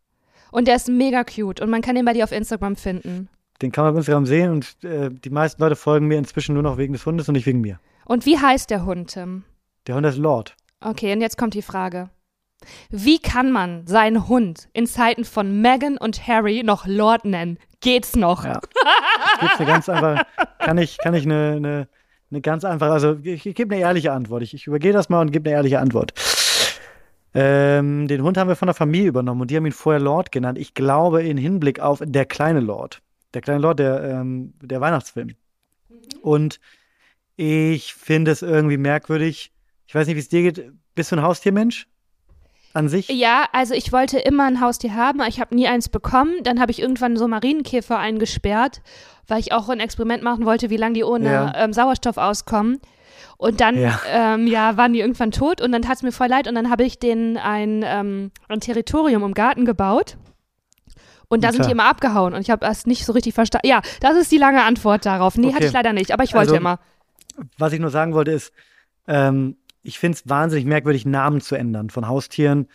Und der ist mega cute und man kann den bei dir auf Instagram finden. Den kann man auf Instagram sehen und äh, die meisten Leute folgen mir inzwischen nur noch wegen des Hundes und nicht wegen mir. Und wie heißt der Hund, Tim? Der Hund ist Lord. Okay, und jetzt kommt die Frage. Wie kann man seinen Hund in Zeiten von Meghan und Harry noch Lord nennen? Geht's noch? Ja. Gibt's eine ganz einfach, kann ich, kann ich eine, eine, eine ganz einfache, also ich, ich gebe eine ehrliche Antwort. Ich, ich übergehe das mal und gebe eine ehrliche Antwort. Ähm, den Hund haben wir von der Familie übernommen und die haben ihn vorher Lord genannt. Ich glaube in Hinblick auf der kleine Lord. Der kleine Lord, der, ähm, der Weihnachtsfilm. Mhm. Und ich finde es irgendwie merkwürdig. Ich weiß nicht, wie es dir geht. Bist du ein Haustiermensch? An sich? Ja, also ich wollte immer ein Haustier haben, aber ich habe nie eins bekommen. Dann habe ich irgendwann so Marienkäfer eingesperrt, weil ich auch ein Experiment machen wollte, wie lange die ohne ja. ähm, Sauerstoff auskommen. Und dann, ja. Ähm, ja, waren die irgendwann tot und dann tat es mir voll leid und dann habe ich denen ein, ähm, ein Territorium im Garten gebaut. Und da ja, sind die immer abgehauen und ich habe das nicht so richtig verstanden. Ja, das ist die lange Antwort darauf. Nee, okay. hatte ich leider nicht, aber ich wollte also, immer. Was ich nur sagen wollte ist, ähm, ich finde es wahnsinnig merkwürdig, Namen zu ändern von Haustieren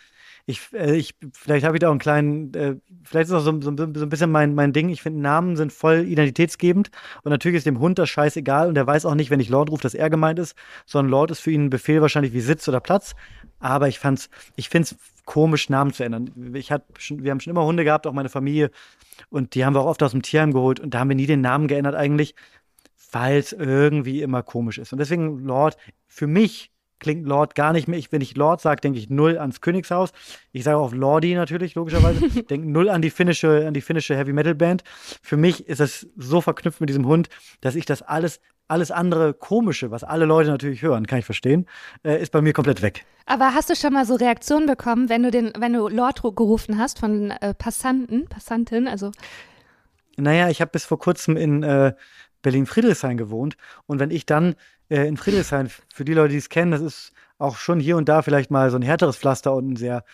ich, äh, ich vielleicht habe ich da auch einen kleinen, äh, vielleicht ist das so, so, so ein bisschen mein, mein Ding. Ich finde, Namen sind voll identitätsgebend und natürlich ist dem Hund das scheißegal und der weiß auch nicht, wenn ich Lord rufe, dass er gemeint ist, sondern Lord ist für ihn ein Befehl wahrscheinlich wie Sitz oder Platz. Aber ich fand's, ich finde es komisch, Namen zu ändern. Ich hab schon, wir haben schon immer Hunde gehabt, auch meine Familie, und die haben wir auch oft aus dem Tierheim geholt und da haben wir nie den Namen geändert eigentlich, weil es irgendwie immer komisch ist. Und deswegen Lord, für mich klingt Lord gar nicht mehr. Ich, wenn ich Lord sage, denke ich null ans Königshaus. Ich sage auch Lordi natürlich, logischerweise. denke null an die finnische, an die finnische Heavy Metal Band. Für mich ist das so verknüpft mit diesem Hund, dass ich das alles, alles andere Komische, was alle Leute natürlich hören, kann ich verstehen, äh, ist bei mir komplett weg. Aber hast du schon mal so Reaktionen bekommen, wenn du den, wenn du Lord gerufen hast von äh, Passanten, Passantin, also? Naja, ich habe bis vor kurzem in äh, Berlin-Friedrichshain gewohnt und wenn ich dann äh, in Friedrichshain, für die Leute, die es kennen, das ist auch schon hier und da vielleicht mal so ein härteres Pflaster und ein sehr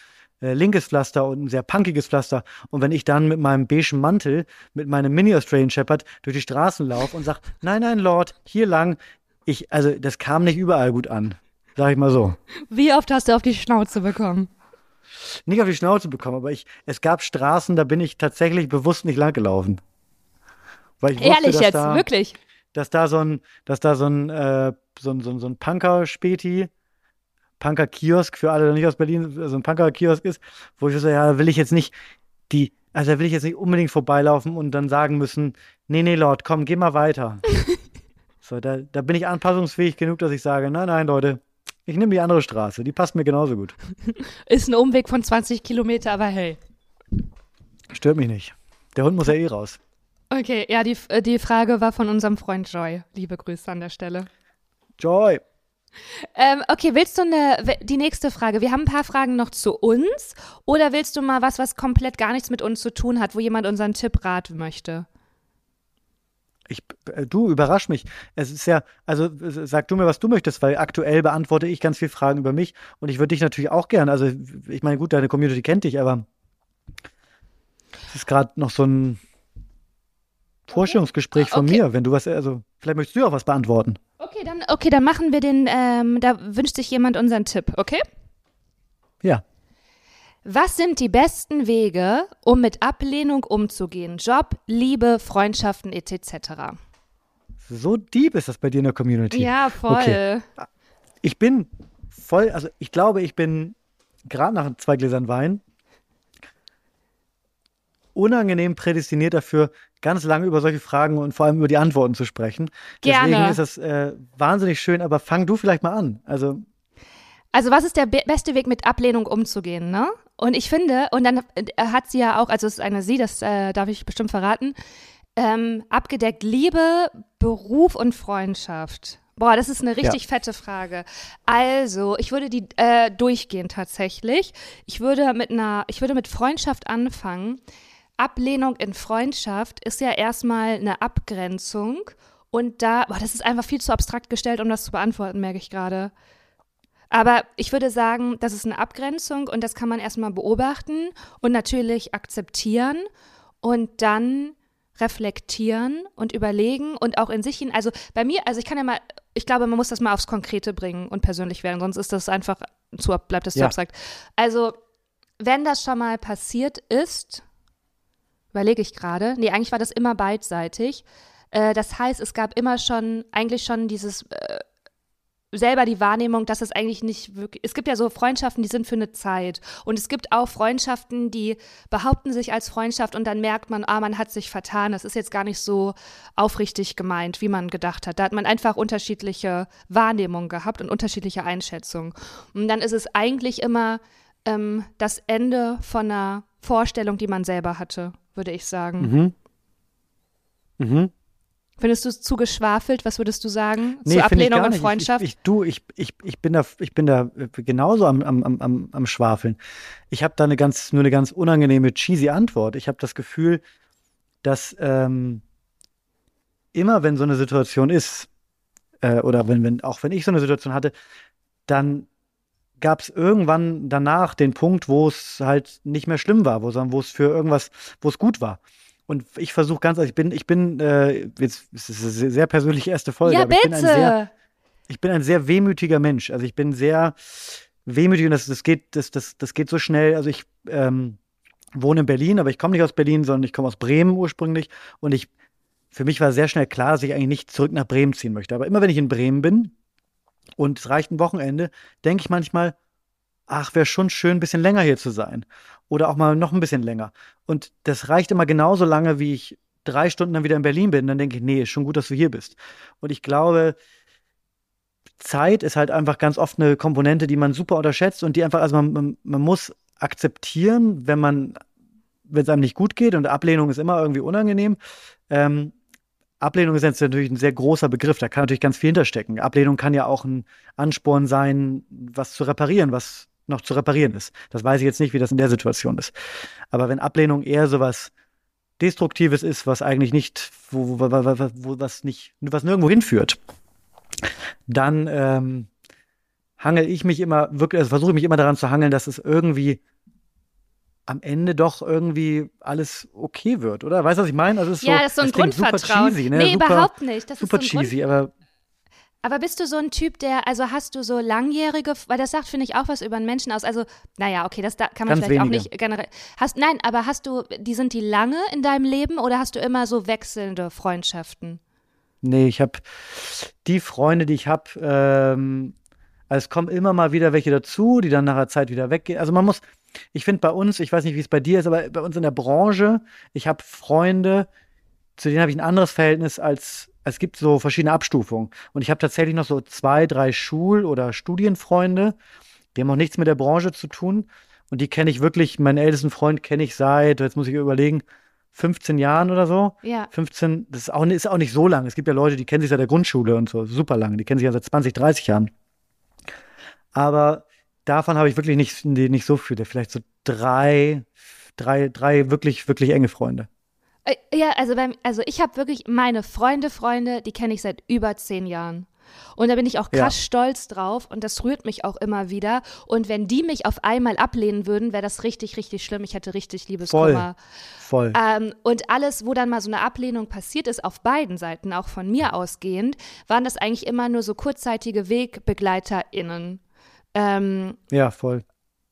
äh, linkes Pflaster und ein sehr punkiges Pflaster. Und wenn ich dann mit meinem beigen Mantel, mit meinem Mini-Australian Shepherd durch die Straßen laufe und sage, nein, nein, Lord, hier lang, ich, also das kam nicht überall gut an. Sag ich mal so. Wie oft hast du auf die Schnauze bekommen? Nicht auf die Schnauze bekommen, aber ich, es gab Straßen, da bin ich tatsächlich bewusst nicht lang gelaufen. Weil ich wusste, Ehrlich jetzt, da, wirklich? Dass da so ein, dass da so ein, äh, so ein, so ein, so ein Punker-Späti, Punker-Kiosk für alle, die nicht aus Berlin, so ein Punker-Kiosk ist, wo ich so, ja, will ich jetzt nicht die, also da will ich jetzt nicht unbedingt vorbeilaufen und dann sagen müssen, nee, nee, Lord, komm, geh mal weiter. so, da, da bin ich anpassungsfähig genug, dass ich sage, nein, nein, Leute, ich nehme die andere Straße, die passt mir genauso gut. Ist ein Umweg von 20 Kilometer, aber hey. Stört mich nicht. Der Hund muss ja eh raus. Okay, ja, die, äh, die Frage war von unserem Freund Joy. Liebe Grüße an der Stelle. Joy. Ähm, okay, willst du eine, die nächste Frage? Wir haben ein paar Fragen noch zu uns. Oder willst du mal was, was komplett gar nichts mit uns zu tun hat, wo jemand unseren Tipp raten möchte? Ich, äh, du überrasch mich. Es ist ja, also sag du mir, was du möchtest, weil aktuell beantworte ich ganz viele Fragen über mich und ich würde dich natürlich auch gern. Also ich meine, gut, deine Community kennt dich, aber es ist gerade noch so ein Vorstellungsgespräch von okay. mir, wenn du was, also vielleicht möchtest du auch was beantworten. Okay, dann, okay, dann machen wir den, ähm, da wünscht sich jemand unseren Tipp, okay? Ja. Was sind die besten Wege, um mit Ablehnung umzugehen? Job, Liebe, Freundschaften etc. So deep ist das bei dir in der Community. Ja, voll. Okay. Ich bin voll, also ich glaube, ich bin gerade nach zwei Gläsern Wein unangenehm prädestiniert dafür, ganz lange über solche Fragen und vor allem über die Antworten zu sprechen. Gerne. Deswegen ist das äh, wahnsinnig schön, aber fang du vielleicht mal an. Also, also was ist der be beste Weg, mit Ablehnung umzugehen, ne? Und ich finde, und dann hat sie ja auch, also es ist eine sie, das äh, darf ich bestimmt verraten, ähm, abgedeckt Liebe, Beruf und Freundschaft. Boah, das ist eine richtig ja. fette Frage. Also, ich würde die äh, durchgehen tatsächlich. Ich würde mit einer, ich würde mit Freundschaft anfangen. Ablehnung in Freundschaft ist ja erstmal eine Abgrenzung. Und da, boah, das ist einfach viel zu abstrakt gestellt, um das zu beantworten, merke ich gerade. Aber ich würde sagen, das ist eine Abgrenzung und das kann man erstmal beobachten und natürlich akzeptieren und dann reflektieren und überlegen und auch in sich hin. Also bei mir, also ich kann ja mal, ich glaube, man muss das mal aufs Konkrete bringen und persönlich werden, sonst ist das einfach zu, bleibt das zu ja. abstrakt. Also, wenn das schon mal passiert ist, überlege ich gerade. Nee, eigentlich war das immer beidseitig. Äh, das heißt, es gab immer schon, eigentlich schon dieses äh, selber die Wahrnehmung, dass es eigentlich nicht wirklich. Es gibt ja so Freundschaften, die sind für eine Zeit. Und es gibt auch Freundschaften, die behaupten sich als Freundschaft und dann merkt man, ah, man hat sich vertan. Das ist jetzt gar nicht so aufrichtig gemeint, wie man gedacht hat. Da hat man einfach unterschiedliche Wahrnehmungen gehabt und unterschiedliche Einschätzungen. Und dann ist es eigentlich immer ähm, das Ende von einer Vorstellung, die man selber hatte würde ich sagen. Mhm. Mhm. Findest du es zu geschwafelt? Was würdest du sagen? Nee, Zur Ablehnung und Freundschaft? Ich, ich, ich, du, ich, ich, ich, bin da, ich bin da genauso am, am, am, am Schwafeln. Ich habe da eine ganz, nur eine ganz unangenehme, cheesy Antwort. Ich habe das Gefühl, dass ähm, immer wenn so eine Situation ist, äh, oder wenn, wenn, auch wenn ich so eine Situation hatte, dann gab es irgendwann danach den Punkt, wo es halt nicht mehr schlimm war, wo, sondern wo es für irgendwas, wo es gut war. Und ich versuche ganz, also ich bin, ich bin, äh, jetzt ist es eine sehr persönliche erste Folge, ja, aber ich bin ein sehr, ich bin ein sehr wehmütiger Mensch. Also ich bin sehr wehmütig und das, das geht, das, das, das geht so schnell. Also ich ähm, wohne in Berlin, aber ich komme nicht aus Berlin, sondern ich komme aus Bremen ursprünglich. Und ich, für mich war sehr schnell klar, dass ich eigentlich nicht zurück nach Bremen ziehen möchte. Aber immer wenn ich in Bremen bin, und es reicht ein Wochenende, denke ich manchmal, ach, wäre schon schön, ein bisschen länger hier zu sein. Oder auch mal noch ein bisschen länger. Und das reicht immer genauso lange, wie ich drei Stunden dann wieder in Berlin bin. Dann denke ich, nee, ist schon gut, dass du hier bist. Und ich glaube, Zeit ist halt einfach ganz oft eine Komponente, die man super unterschätzt und die einfach, also man, man, man muss akzeptieren, wenn man, wenn es einem nicht gut geht und Ablehnung ist immer irgendwie unangenehm, ähm, Ablehnung ist jetzt natürlich ein sehr großer Begriff, da kann natürlich ganz viel hinterstecken. Ablehnung kann ja auch ein Ansporn sein, was zu reparieren, was noch zu reparieren ist. Das weiß ich jetzt nicht, wie das in der Situation ist. Aber wenn Ablehnung eher so was Destruktives ist, was eigentlich nicht, wo, wo, wo, wo was nicht, was nirgendwo hinführt, dann ähm, hangel ich mich immer wirklich, also versuche ich mich immer daran zu hangeln, dass es irgendwie am Ende doch irgendwie alles okay wird, oder? Weißt du, was ich meine? Also es ist ja, so, das ist so ein Grundvertrauen. cheesy, ne? Nee, super, überhaupt nicht. Das super ist so ein cheesy, Grund aber aber bist du so ein Typ, der, also hast du so langjährige, weil das sagt, finde ich, auch was über einen Menschen aus. Also, naja, okay, das da kann man Ganz vielleicht auch wenige. nicht generell. Hast, nein, aber hast du, die sind die lange in deinem Leben oder hast du immer so wechselnde Freundschaften? Nee, ich habe die Freunde, die ich habe, ähm, also es kommen immer mal wieder welche dazu, die dann nach einer Zeit wieder weggehen. Also man muss, ich finde bei uns, ich weiß nicht, wie es bei dir ist, aber bei uns in der Branche, ich habe Freunde, zu denen habe ich ein anderes Verhältnis als, es gibt so verschiedene Abstufungen. Und ich habe tatsächlich noch so zwei, drei Schul- oder Studienfreunde, die haben auch nichts mit der Branche zu tun. Und die kenne ich wirklich, meinen ältesten Freund kenne ich seit, jetzt muss ich überlegen, 15 Jahren oder so. Ja. 15, das ist auch, ist auch nicht so lang. Es gibt ja Leute, die kennen sich seit der Grundschule und so, super lange. Die kennen sich ja seit 20, 30 Jahren. Aber davon habe ich wirklich nicht, nicht so viele. Vielleicht so drei, drei, drei wirklich, wirklich enge Freunde. Äh, Ja, also beim, also ich habe wirklich meine Freunde, Freunde, die kenne ich seit über zehn Jahren. Und da bin ich auch Ja. krass stolz drauf und das rührt mich auch immer wieder. Und wenn die mich auf einmal ablehnen würden, wäre das richtig, richtig schlimm. Ich hätte richtig Liebeskummer. Voll. Ähm, und alles, wo dann mal so eine Ablehnung passiert ist, auf beiden Seiten, auch von mir ausgehend, waren das eigentlich immer nur so kurzzeitige WegbegleiterInnen. Ähm, Ja, voll.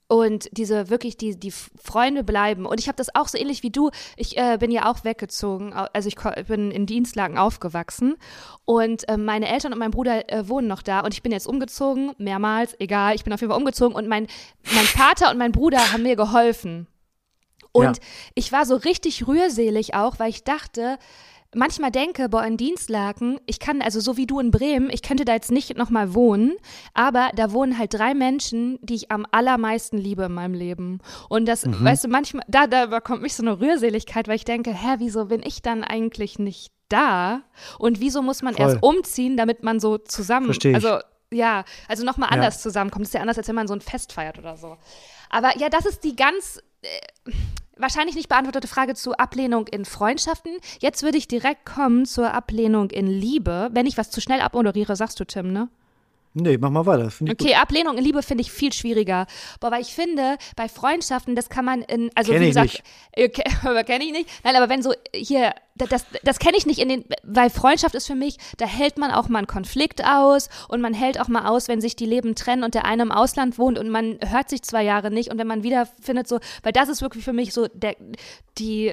und diese wirklich, die, die Freunde bleiben. Und ich habe das auch so ähnlich wie du. Ich äh, bin ja auch weggezogen. Also ich bin in Dienstlagen aufgewachsen. Und äh, meine Eltern und mein Bruder äh, wohnen noch da. Und ich bin jetzt umgezogen, mehrmals, egal. Ich bin auf jeden Fall umgezogen. Und mein, mein Vater und mein Bruder haben mir geholfen. Und Ja. ich war so richtig rührselig auch, weil ich dachte, manchmal denke, boah, in Dienstlaken, ich kann, also so wie du in Bremen, ich könnte da jetzt nicht nochmal wohnen, aber da wohnen halt drei Menschen, die ich am allermeisten liebe in meinem Leben. Und das, Mhm. weißt du, manchmal, da, da bekommt mich so eine Rührseligkeit, weil ich denke, hä, wieso bin ich dann eigentlich nicht da? Und wieso muss man Voll. erst umziehen, damit man so zusammen, also ja, also nochmal Ja. anders zusammenkommt. Das ist ja anders, als wenn man so ein Fest feiert oder so. Aber ja, das ist die ganz äh, wahrscheinlich nicht beantwortete Frage zu Ablehnung in Freundschaften. Jetzt würde ich direkt kommen zur Ablehnung in Liebe. Wenn ich was zu schnell abmoderiere, sagst du, Tim, ne? Nee, mach mal weiter. das Okay, Ablehnung in Liebe finde ich viel schwieriger. Boah, weil ich finde, bei Freundschaften, das kann man in, also Kenn wie ich gesagt, nicht. äh, kenne ich nicht. Nein, aber wenn so hier, da- das, das kenne ich nicht in den, weil Freundschaft ist für mich, da hält man auch mal einen Konflikt aus und man hält auch mal aus, wenn sich die Leben trennen und der eine im Ausland wohnt und man hört sich zwei Jahre nicht und wenn man wieder findet so, weil das ist wirklich für mich so der, die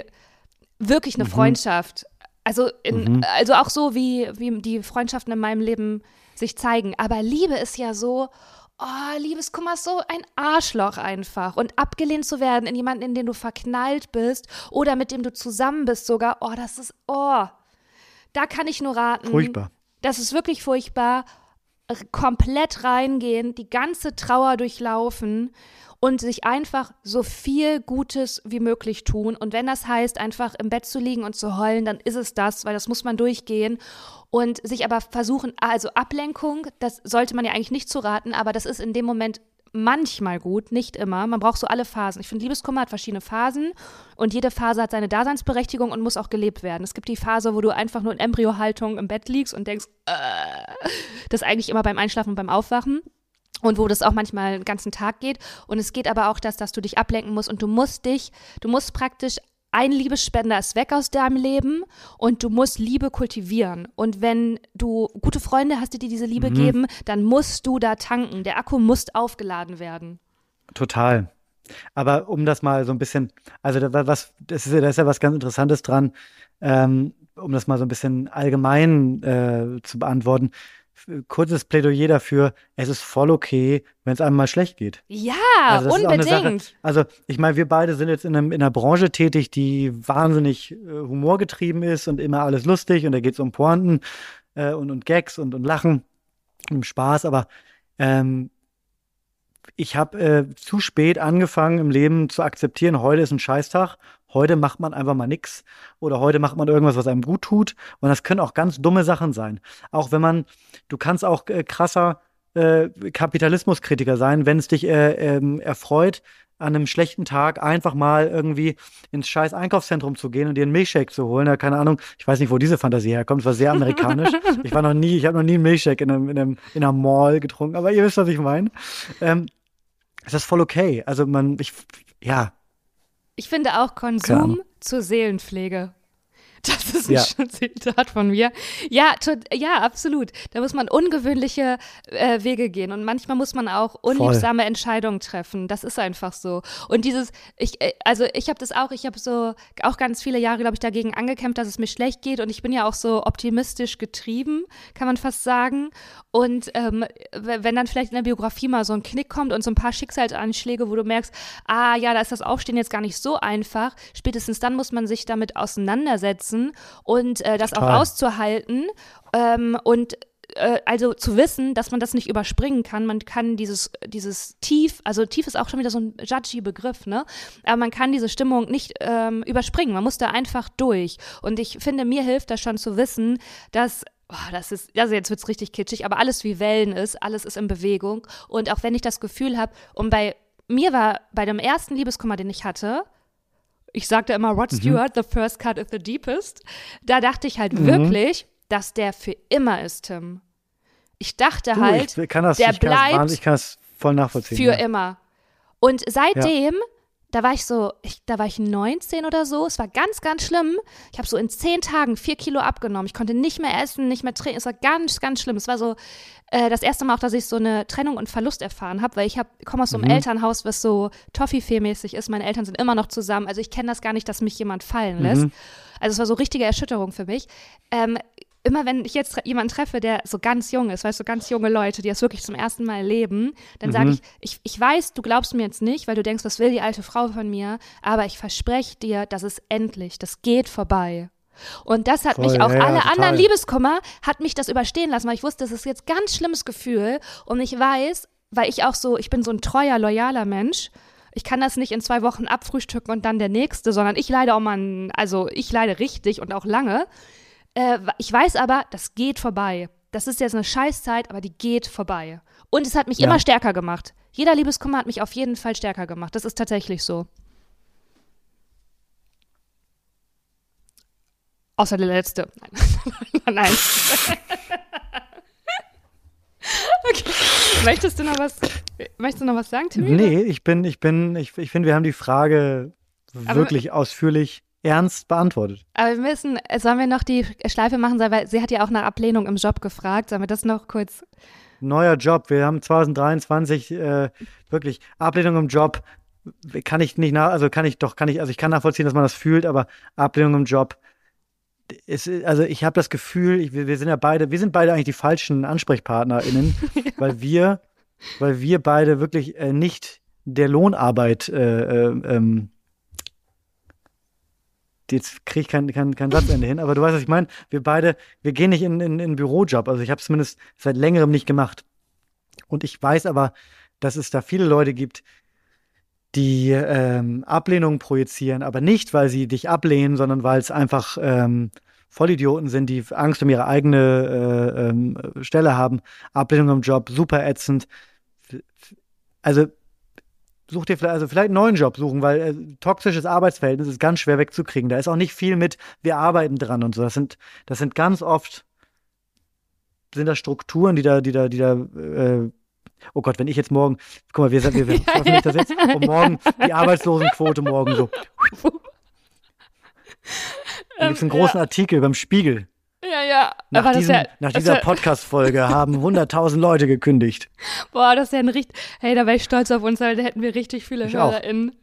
wirklich Mhm. eine Freundschaft. Also, in, also auch so, wie, wie die Freundschaften in meinem Leben sich zeigen. Aber Liebe ist ja so, oh, Liebeskummer ist so ein Arschloch einfach. Und abgelehnt zu werden in jemanden, in den du verknallt bist oder mit dem du zusammen bist sogar, oh, das ist, oh, da kann ich nur raten. Furchtbar. Das ist wirklich furchtbar. Komplett reingehen, die ganze Trauer durchlaufen und sich einfach so viel Gutes wie möglich tun. Und wenn das heißt, einfach im Bett zu liegen und zu heulen, dann ist es das, weil das muss man durchgehen. Und sich aber versuchen, also Ablenkung, das sollte man ja eigentlich nicht zu raten, aber das ist in dem Moment manchmal gut, nicht immer. Man braucht so alle Phasen. Ich finde, Liebeskummer hat verschiedene Phasen und jede Phase hat seine Daseinsberechtigung und muss auch gelebt werden. Es gibt die Phase, wo du einfach nur in Embryohaltung im Bett liegst und denkst, äh, das eigentlich immer beim Einschlafen und beim Aufwachen. Und wo das auch manchmal den ganzen Tag geht. Und es geht aber auch das, dass du dich ablenken musst und du musst dich, du musst praktisch ein Liebesspender ist weg aus deinem Leben und du musst Liebe kultivieren. Und wenn du gute Freunde hast, die dir diese Liebe geben, dann musst du da tanken. Der Akku muss aufgeladen werden. Total. Aber um das mal so ein bisschen, also da, was, das ist, ja- da ist ja was ganz Interessantes dran, ähm, um das mal so ein bisschen allgemein äh, zu beantworten. Kurzes Plädoyer dafür, es ist voll okay, wenn es einem mal schlecht geht. Ja, Also unbedingt. Also ich meine, wir beide sind jetzt in, einem, in einer Branche tätig, die wahnsinnig äh, humorgetrieben ist und immer alles lustig und da geht es um Pointen äh, und, und Gags und, und Lachen und um Spaß, aber ähm, ich habe äh, zu spät angefangen im Leben zu akzeptieren, heute ist ein Scheißtag, heute macht man einfach mal nix oder heute macht man irgendwas, was einem gut tut und das können auch ganz dumme Sachen sein. Auch wenn man, du kannst auch äh, krasser äh, Kapitalismuskritiker sein, wenn es dich äh, ähm, erfreut, an einem schlechten Tag einfach mal irgendwie ins scheiß Einkaufszentrum zu gehen und dir einen Milchshake zu holen. Ja, keine Ahnung, ich weiß nicht, wo diese Fantasie herkommt. Es war sehr amerikanisch. ich war noch nie, ich habe noch nie einen Milchshake in, einem, in, einem, in einer Mall getrunken, aber ihr wisst, was ich meine. Ähm, es ist voll okay. Also man, ich, ja, Ich finde auch Konsum zur Seelenpflege. Das ist ein Ja. Zitat von mir. Ja, to- ja, absolut. Da muss man ungewöhnliche äh, Wege gehen und manchmal muss man auch unliebsame Entscheidungen treffen. Das ist einfach so. Und dieses, ich, äh, also ich habe das auch, ich habe so auch ganz viele Jahre, glaube ich, dagegen angekämpft, dass es mir schlecht geht und ich bin ja auch so optimistisch getrieben, kann man fast sagen. Und ähm, wenn dann vielleicht in der Biografie mal so ein Knick kommt und so ein paar Schicksalsanschläge, wo du merkst, ah ja, da ist das Aufstehen jetzt gar nicht so einfach, spätestens dann muss man sich damit auseinandersetzen und äh, das Total. auch auszuhalten ähm, und äh, also zu wissen, dass man das nicht überspringen kann. Man kann dieses, dieses Tief, also Tief ist auch schon wieder so ein judgy Begriff, ne? Aber man kann diese Stimmung nicht ähm, überspringen. Man muss da einfach durch. Und ich finde, mir hilft das schon zu wissen, dass Boah, das ist, also jetzt wird's richtig kitschig, aber alles wie Wellen ist, alles ist in Bewegung. Und auch wenn ich das Gefühl habe, und bei mir war bei dem ersten Liebeskummer, den ich hatte, ich sagte immer Rod Stewart, the first cut is the deepest, da dachte ich halt wirklich, dass der für immer ist, Tim. Ich dachte Du, halt, ich kann das, der das, bleibt wahnsinnig- ich kann das voll nachvollziehen. für ja. immer. Und seitdem, da war ich so, ich, da war ich 19 oder so, es war ganz, ganz schlimm. Ich habe so in zehn Tagen vier Kilo abgenommen. Ich konnte nicht mehr essen, nicht mehr trinken. Es war ganz, ganz schlimm. Es war so äh, das erste Mal auch, dass ich so eine Trennung und Verlust erfahren habe, weil ich hab- komme aus so einem Mhm. Elternhaus, was so Toffifee-mäßig ist. Meine Eltern sind immer noch zusammen. Also ich kenne das gar nicht, dass mich jemand fallen lässt. Mhm. Also es war so richtige Erschütterung für mich. Ähm, immer wenn ich jetzt jemanden treffe, der so ganz jung ist, weißt du, ganz junge Leute, die das wirklich zum ersten Mal erleben, dann sage Mhm. ich, ich, ich weiß, du glaubst mir jetzt nicht, weil du denkst, was will die alte Frau von mir, aber ich verspreche dir, das ist endlich, das geht vorbei. Und das hat Voll, mich auch, ja, alle total. anderen Liebeskummer, hat mich das überstehen lassen, weil ich wusste, das ist jetzt ganz schlimmes Gefühl und ich weiß, weil ich auch so, ich bin so ein treuer, loyaler Mensch, ich kann das nicht in zwei Wochen abfrühstücken und dann der nächste, sondern ich leide auch mal, also ich leide richtig und auch lange. Äh, ich weiß aber, das geht vorbei. Das ist jetzt eine Scheißzeit, aber die geht vorbei. Und es hat mich Ja. immer stärker gemacht. Jeder Liebeskummer hat mich auf jeden Fall stärker gemacht. Das ist tatsächlich so. Außer der letzte. Nein. Nein. okay. Möchtest du noch was, möchtest du noch was sagen, Timmy? Nee, ich bin, ich bin, ich, ich finde, wir haben die Frage Aber- wirklich ausführlich ernst beantwortet. Aber wir müssen, sollen wir noch die Schleife machen, weil sie hat ja auch nach Ablehnung im Job gefragt. Sollen wir das noch kurz Neuer Job, wir haben 2023 äh, wirklich Ablehnung im Job. Kann ich nicht nach, also kann ich doch, kann ich, also ich kann nachvollziehen, dass man das fühlt, aber Ablehnung im Job. Ist, also ich habe das Gefühl, ich, wir, sind ja beide, wir sind beide eigentlich die falschen AnsprechpartnerInnen, weil wir, weil wir beide wirklich äh, nicht der Lohnarbeit äh, äh, ähm, jetzt kriege ich kein, kein, kein Satzende hin, aber du weißt, was ich meine. Wir beide, wir gehen nicht in, in, in einen Bürojob. Also ich habe es zumindest seit längerem nicht gemacht. Und ich weiß aber, dass es da viele Leute gibt, die ähm, Ablehnung projizieren, aber nicht, weil sie dich ablehnen, sondern weil es einfach ähm, Vollidioten sind, die Angst um ihre eigene äh, ähm, Stelle haben. Ablehnung im Job, super ätzend. Also such dir vielleicht, also vielleicht einen neuen Job suchen, weil äh, toxisches Arbeitsverhältnis ist ganz schwer wegzukriegen. Da ist auch nicht viel mit, wir arbeiten dran und so. Das sind, das sind ganz oft sind da Strukturen, die da, die da, die da, äh, oh Gott, wenn ich jetzt morgen, guck mal, wir, wir, wir veröffentlichen das jetzt, und morgen die Arbeitslosenquote morgen so. Da gibt es einen großen Artikel beim Spiegel. Ja, ja. Nach, diesem, ja, nach dieser Podcast-Folge haben 100.000 Leute gekündigt. Boah, das ist ja ein richtig. Hey, da wäre ich stolz auf uns, weil da hätten wir richtig viele Ich. HörerInnen.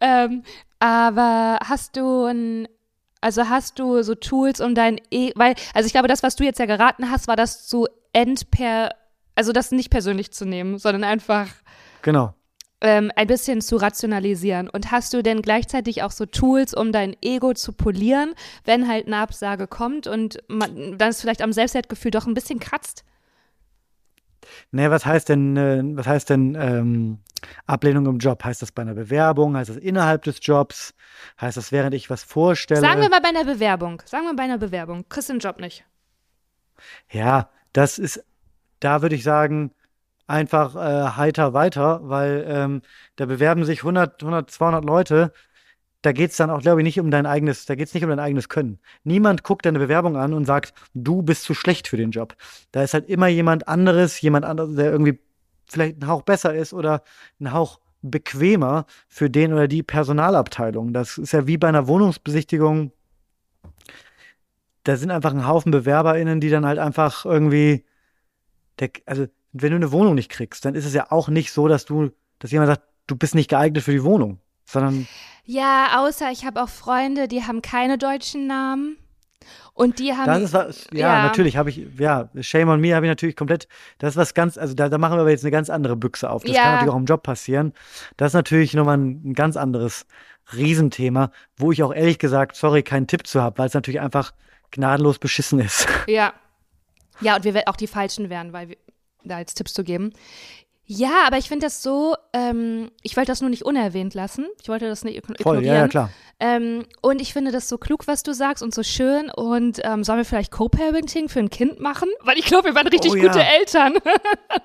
Ähm, aber hast du ein. Also hast du so Tools, um dein E. Weil, also ich glaube, das, was du jetzt ja geraten hast, war das zu entper. Also das nicht persönlich zu nehmen, sondern einfach Genau. Ähm, ein bisschen zu rationalisieren. Und hast du denn gleichzeitig auch so Tools, um dein Ego zu polieren, wenn halt eine Absage kommt und man, dann es vielleicht am Selbstwertgefühl doch ein bisschen kratzt? Ne, was heißt denn, äh, was heißt denn ähm, Ablehnung im Job? Heißt das bei einer Bewerbung? Heißt das innerhalb des Jobs? Heißt das, während ich was vorstelle? Sagen wir mal bei einer Bewerbung. Sagen wir bei einer Bewerbung. Kriegst den Job nicht. Ja, das ist, da würde ich sagen, einfach äh, heiter weiter, weil ähm, da bewerben sich 100, 100, 200 Leute. Da geht es dann auch, glaube ich, nicht um dein eigenes, da geht es nicht um dein eigenes Können. Niemand guckt deine Bewerbung an und sagt, du bist zu schlecht für den Job. Da ist halt immer jemand anderes, jemand anderes, der irgendwie vielleicht ein Hauch besser ist oder ein Hauch bequemer für den oder die Personalabteilung. Das ist ja wie bei einer Wohnungsbesichtigung. Da sind einfach ein Haufen BewerberInnen, die dann halt einfach irgendwie, der, also wenn du eine Wohnung nicht kriegst, dann ist es ja auch nicht so, dass du, dass jemand sagt, du bist nicht geeignet für die Wohnung, sondern Ja, außer ich habe auch Freunde, die haben keine deutschen Namen. Und die haben. Das ist was, ja, Ja. natürlich habe ich, ja, Shame on Me habe ich natürlich komplett, das ist was ganz, also da, da machen wir aber jetzt eine ganz andere Büchse auf. Das Ja. kann natürlich auch im Job passieren. Das ist natürlich nochmal ein, ein ganz anderes Riesenthema, wo ich auch ehrlich gesagt, sorry, keinen Tipp zu habe, weil es natürlich einfach gnadenlos beschissen ist. Ja. Ja, und wir werden auch die Falschen werden, weil wir, da jetzt Tipps zu geben. Ja, aber ich finde das so, ähm, ich wollte das nur nicht unerwähnt lassen. Ich wollte das nicht ign- Voll, ignorieren. ja, ja, klar. Ähm, und ich finde das so klug, was du sagst und so schön. Und ähm, sollen wir vielleicht Co-Parenting für ein Kind machen? Weil ich glaube, wir waren richtig Oh ja. gute Eltern.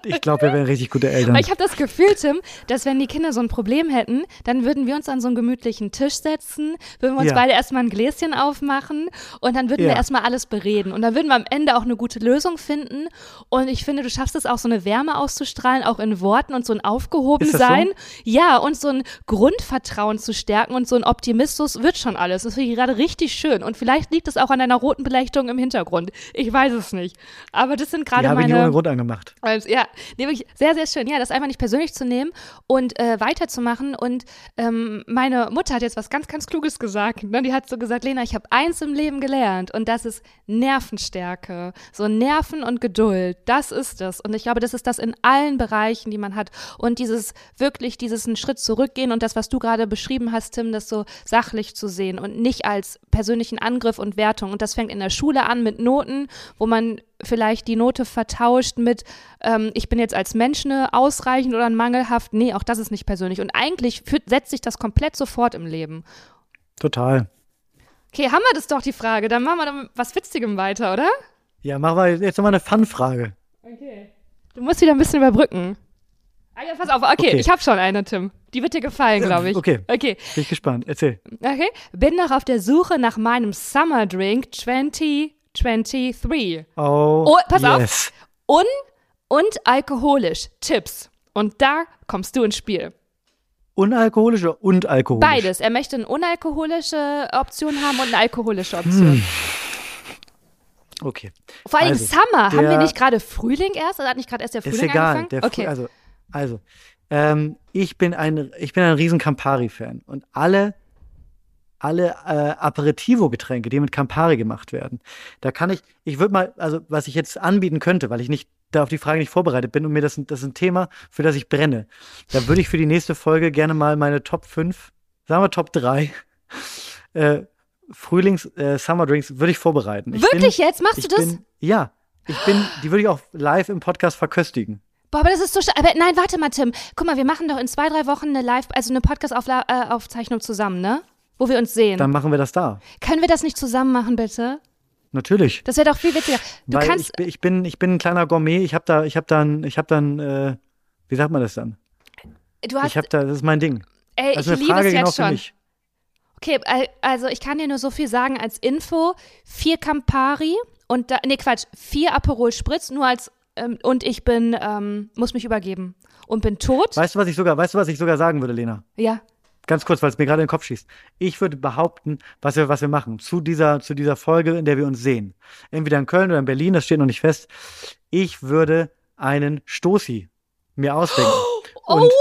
Ich glaube, wir wären richtig gute Eltern. Weil ich habe das Gefühl, Tim, dass wenn die Kinder so ein Problem hätten, dann würden wir uns an so einen gemütlichen Tisch setzen, würden wir uns Ja. beide erstmal ein Gläschen aufmachen und dann würden wir Ja. erstmal alles bereden. Und dann würden wir am Ende auch eine gute Lösung finden. Und ich finde, du schaffst es auch, so eine Wärme auszustrahlen, auch in Worten und so ein Aufgehobensein. Ja, und so ein Grundvertrauen zu stärken und so ein Optimismus wird schon alles. Das finde ich gerade richtig schön. Und vielleicht liegt es auch an deiner roten Beleuchtung im Hintergrund. Ich weiß es nicht. Aber das sind gerade habe ich nicht meine. ohne Grund angemacht. Also, ja, nee, wirklich sehr, sehr schön. Ja, das einfach nicht persönlich zu nehmen und äh, weiterzumachen. Und ähm, meine Mutter hat jetzt was ganz, ganz Kluges gesagt. Ne? Die hat so gesagt, Lena, ich habe eins im Leben gelernt und das ist Nervenstärke. So Nerven und Geduld, das ist es. Und ich glaube, das ist das in allen Bereichen, die man hat. Und dieses wirklich, dieses einen Schritt zurückgehen und das, was du gerade beschrieben hast, Tim, das so sachlich zu sehen und nicht als persönlichen Angriff und Wertung. Und das fängt in der Schule an mit Noten, wo man vielleicht die Note vertauscht mit, ähm, ich bin jetzt als Mensch eine ausreichend oder ein mangelhaft. Nee, auch das ist nicht persönlich. Und eigentlich führt, setzt sich das komplett sofort im Leben. Total. Okay, haben wir das doch die Frage. Dann machen wir dann was Witzigem weiter, oder? Ja, machen wir jetzt nochmal eine Fun-Frage. Okay. Du musst wieder ein bisschen überbrücken. Ah ja, pass auf. Okay, Okay. ich habe schon eine, Tim. Die wird dir gefallen, glaube ich. okay. Okay. Bin ich gespannt. Erzähl. Okay. Bin noch auf der Suche nach meinem Summer Drink 2023. Oh, Oh, pass auf. yes. Un und alkoholisch. Tipps. Und da kommst du ins Spiel. Unalkoholisch oder und alkoholisch? Beides. Er möchte eine unalkoholische Option haben und eine alkoholische Option. Okay. Vor allem Also, Summer. Haben wir nicht gerade Frühling erst? Oder hat nicht gerade erst der Ist Frühling egal. angefangen? Der okay. Also, also ähm, ich bin ein, ich bin ein riesen Campari-Fan und alle, alle äh, Aperitivo-Getränke, die mit Campari gemacht werden, da kann ich, ich würde mal, also was ich jetzt anbieten könnte, weil ich nicht da auf die Frage nicht vorbereitet bin und mir das, das ist ein Thema, für das ich brenne, da würde ich für die nächste Folge gerne mal meine Top 5, sagen wir Top 3, äh, Frühlings, äh, Summer Drinks würde ich vorbereiten. Ich Wirklich bin, jetzt? Machst du das? Bin, ja, ich bin, die würde ich auch live im Podcast verköstigen. Boah, aber das ist so. Aber nein, warte mal, Tim. Guck mal, wir machen doch in zwei, drei Wochen eine Live, also eine Podcast-Aufzeichnung zusammen, ne? Wo wir uns sehen. Dann machen wir das da. Können wir das nicht zusammen machen, bitte? Natürlich. Das wäre doch viel witziger. Du Weil kannst. ich, bin- ich bin ich bin ein kleiner Gourmet. Ich habe da ich habe dann ich habe dann äh, wie sagt man das dann? Du hast. Ich habe da das ist mein Ding. ey, ich ist eine liebe Frage es genau jetzt schon. mich. Okay, al- also ich kann dir nur so viel sagen als Info. Vier Campari und da, nee, Quatsch, vier Aperol Spritz, nur als, ähm, und ich bin, ähm, muss mich übergeben. Und bin tot. Weißt du, was ich sogar weißt du, was ich sogar sagen würde, Lena? Ja. Ganz kurz, weil es mir gerade in den Kopf schießt. Ich würde behaupten, was wir was wir machen zu dieser zu dieser Folge, in der wir uns sehen. Entweder in Köln oder in Berlin, das steht noch nicht fest. Ich würde einen Stoßi mir ausdenken. Oh, Und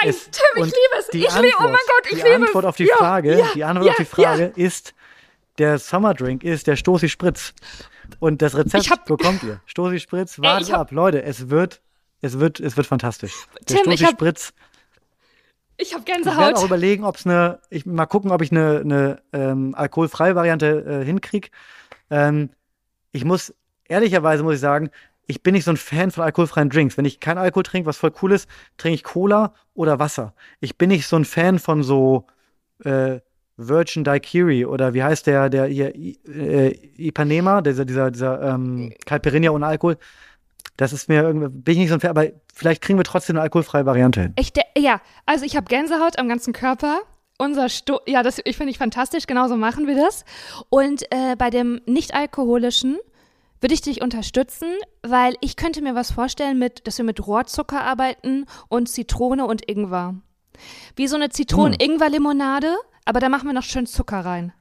nein, es- Tim, ich liebe es. die Ich liebe, oh mein Antwort- Gott, ich die liebe Antwort es. auf die Frage, ja, die Antwort ja, auf die Frage ist, der Sommerdrink ist der Stoßi Spritz. Und das Rezept hab- bekommt ihr. Stoßi Spritz, hab- ab. Leute, es wird, es wird, es wird fantastisch. Der Tim, hab Spritz. Ich habe Ich werde Gänsehaut. auch überlegen, ob es eine, ich mal gucken, ob ich eine, eine ähm, alkoholfreie Variante äh, hinkriege. Ähm, ich muss, ehrlicherweise muss ich sagen, ich bin nicht so ein Fan von alkoholfreien Drinks. Wenn ich keinen Alkohol trinke, was voll cool ist, trinke ich Cola oder Wasser. Ich bin nicht so ein Fan von so äh, Virgin Daiquiri oder wie heißt der, der hier, äh, Ipanema, dieser, dieser, dieser ähm, Caipirinha ohne Alkohol. Das ist mir irgendwie, bin ich nicht so ein Fan, aber vielleicht kriegen wir trotzdem eine alkoholfreie Variante hin. Ich, ja, also ich habe Gänsehaut am ganzen Körper. Unser Sto ja, das ich finde ich fantastisch, genauso machen wir das. Und äh, bei dem nicht-alkoholischen würde ich dich unterstützen, weil ich könnte mir was vorstellen, mit, dass wir mit Rohrzucker arbeiten und Zitrone und Ingwer. Wie so eine Hm. Zitronen-Ingwer-Limonade, aber da machen wir noch schön Zucker rein.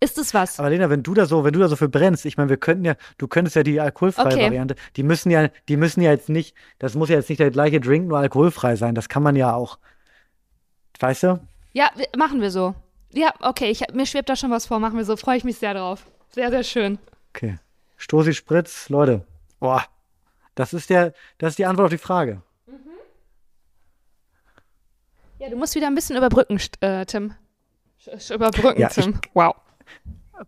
Ist es was? Aber Lena, wenn du da so, wenn du da so für brennst, ich meine, wir könnten ja, du könntest ja die alkoholfreie Okay. Variante, die müssen ja, die müssen ja jetzt nicht, das muss ja jetzt nicht der gleiche Drink, nur alkoholfrei sein. Das kann man ja auch. Weißt du? Ja, machen wir so. Ja, okay, ich, mir schwebt da schon was vor, machen wir so. Freue ich mich sehr drauf. Sehr, sehr schön. Okay. Stoßi Spritz, Leute. Boah. Das ist der, das ist die Antwort auf die Frage. Ja, du musst wieder ein bisschen überbrücken, äh, Tim. Überbrücken, Ja, ich- Tim. Wow.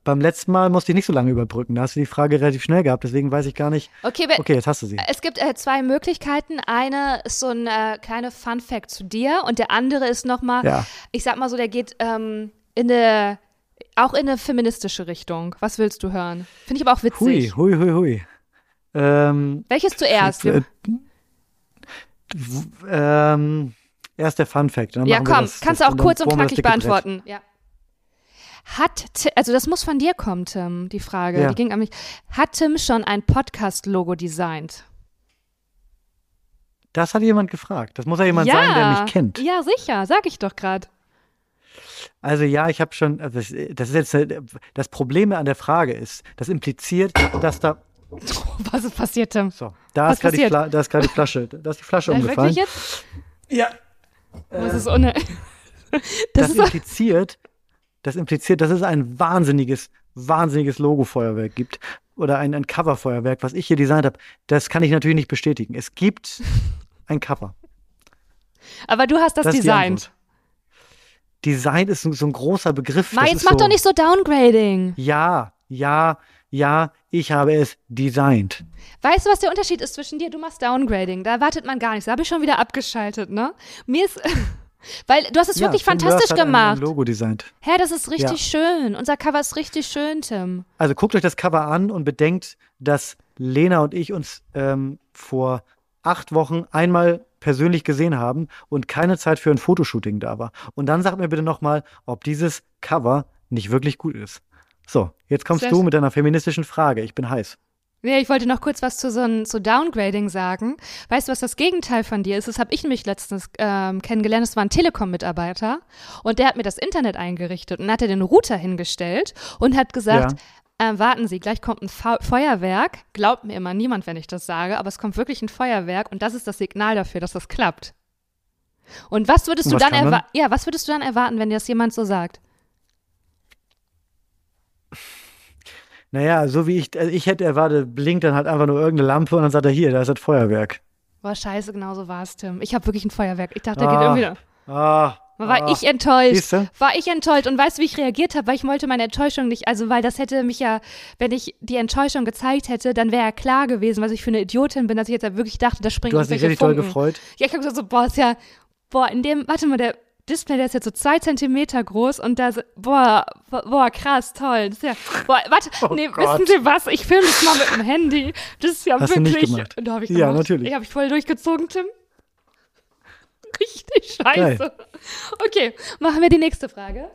Beim letzten Mal musste ich nicht so lange überbrücken. Da hast du die Frage relativ schnell gehabt, deswegen weiß ich gar nicht. Okay, Okay, jetzt hast du sie. es gibt äh, zwei Möglichkeiten. Eine ist so ein äh, kleiner Fun Fact zu dir und der andere ist nochmal, Ja. ich sag mal so, der geht ähm, in eine, auch in eine feministische Richtung. Was willst du hören? Finde ich aber auch Hui, witzig. hui, hui, hui. Ähm, Welches zuerst? äh, ähm, erst der Fun Fact. Dann ja, komm, das, kannst das, du auch kurz und knackig beantworten. Ja. Hat, also das muss von dir kommen, Tim, die Frage. Ja. Die ging an mich. Hat Tim schon ein Podcast-Logo designt? Das hat jemand gefragt. Das muss ja jemand ja. sein, der mich kennt. Ja, sicher, sag ich doch gerade. Also ja, ich habe schon, also das, das ist jetzt, äh, das Problem an der Frage ist, das impliziert, dass da, Was ist passiert, Tim? so, da Was ist gerade die, passiert? Da ist gerade die Flasche, da ist die Flasche Nein, umgefallen. wirklich jetzt? Ja. Das ist ohne. Das, Das, impliziert, das impliziert, dass es ein wahnsinniges, wahnsinniges Logo-Feuerwerk gibt oder ein, ein Cover-Feuerwerk, was ich hier designt habe. Das kann ich natürlich nicht bestätigen. Es gibt ein Cover. aber du hast das, Das designt. Design ist so, so ein großer Begriff. Ma, jetzt mach so, doch nicht so Downgrading. Ja, ja, ja, ich habe es designt. Weißt du, was der Unterschied ist zwischen dir? Du machst Downgrading. Da wartet man gar nichts. Da habe ich schon wieder abgeschaltet, ne? Mir ist. Weil du hast es Ja, wirklich Tim fantastisch Lörs hat gemacht. Ein Logo designt. Hä, das ist richtig schön. Unser Cover ist richtig schön, Tim. Also guckt euch das Cover an und bedenkt, dass Lena und ich uns ähm, vor acht Wochen einmal persönlich gesehen haben und keine Zeit für ein Fotoshooting da war. Und dann sagt mir bitte nochmal, ob dieses Cover nicht wirklich gut ist. So, jetzt kommst Sehr du mit deiner feministischen Frage. Ich bin heiß. Nee, ich wollte noch kurz was zu so ein, zu Downgrading sagen. Weißt du, was das Gegenteil von dir ist? Das habe ich nämlich letztens ähm, kennengelernt. Das war ein Telekom-Mitarbeiter und der hat mir das Internet eingerichtet und hat er den Router hingestellt und hat gesagt, äh, warten Sie, gleich kommt ein Fa Feuerwerk. Glaubt mir immer niemand, wenn ich das sage, aber es kommt wirklich ein Feuerwerk und das ist das Signal dafür, dass das klappt. Und was würdest du was dann? erwarten? Ja, was würdest du dann erwarten, wenn dir das jemand so sagt? Naja, so wie ich, also ich hätte erwartet, blinkt dann halt einfach nur irgendeine Lampe und dann sagt er, hier, da ist das Feuerwerk. Boah, scheiße, genau so war es, Tim. Ich habe wirklich ein Feuerwerk. Ich dachte, da Ah. geht irgendwie. Ah, War ah. ich enttäuscht. Siehste? War ich enttäuscht und weißt du, wie ich reagiert habe? Weil ich wollte meine Enttäuschung nicht, also weil das hätte mich ja, wenn ich die Enttäuschung gezeigt hätte, dann wäre ja klar gewesen, was ich für eine Idiotin bin, dass ich jetzt ja wirklich dachte, da springen Du hast dich richtig Funken. gefreut. Ja, ich habe gesagt so, boah, ist ja, boah, in dem, warte mal, der Display, der ist jetzt so zwei Zentimeter groß und da, so, boah, boah, krass, toll. Das ist ja, boah, warte, Oh nee, Gott. wissen Sie was? Ich filme das mal mit dem Handy. Das ist ja Hast du wirklich. nicht gemacht? Da habe ich Ja, gemacht. natürlich. Ich habe ich voll durchgezogen, Tim. Richtig scheiße. Okay, machen wir die nächste Frage.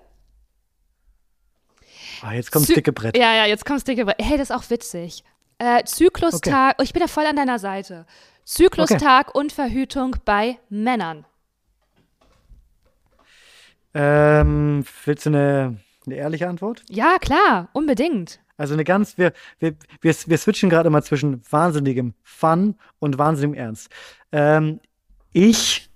Ah, jetzt kommt Zy- dicke Brett. Ja, ja, jetzt kommt's dicke Brett. Hey, das ist auch witzig. Äh, Zyklustag, oh, ich bin ja voll an deiner Seite. Zyklustag und Verhütung bei Männern. Ähm, willst du eine, eine ehrliche Antwort? Ja, klar, unbedingt. Also eine ganz, wir, wir, wir, wir switchen gerade mal zwischen wahnsinnigem Fun und wahnsinnigem Ernst. Ähm, ich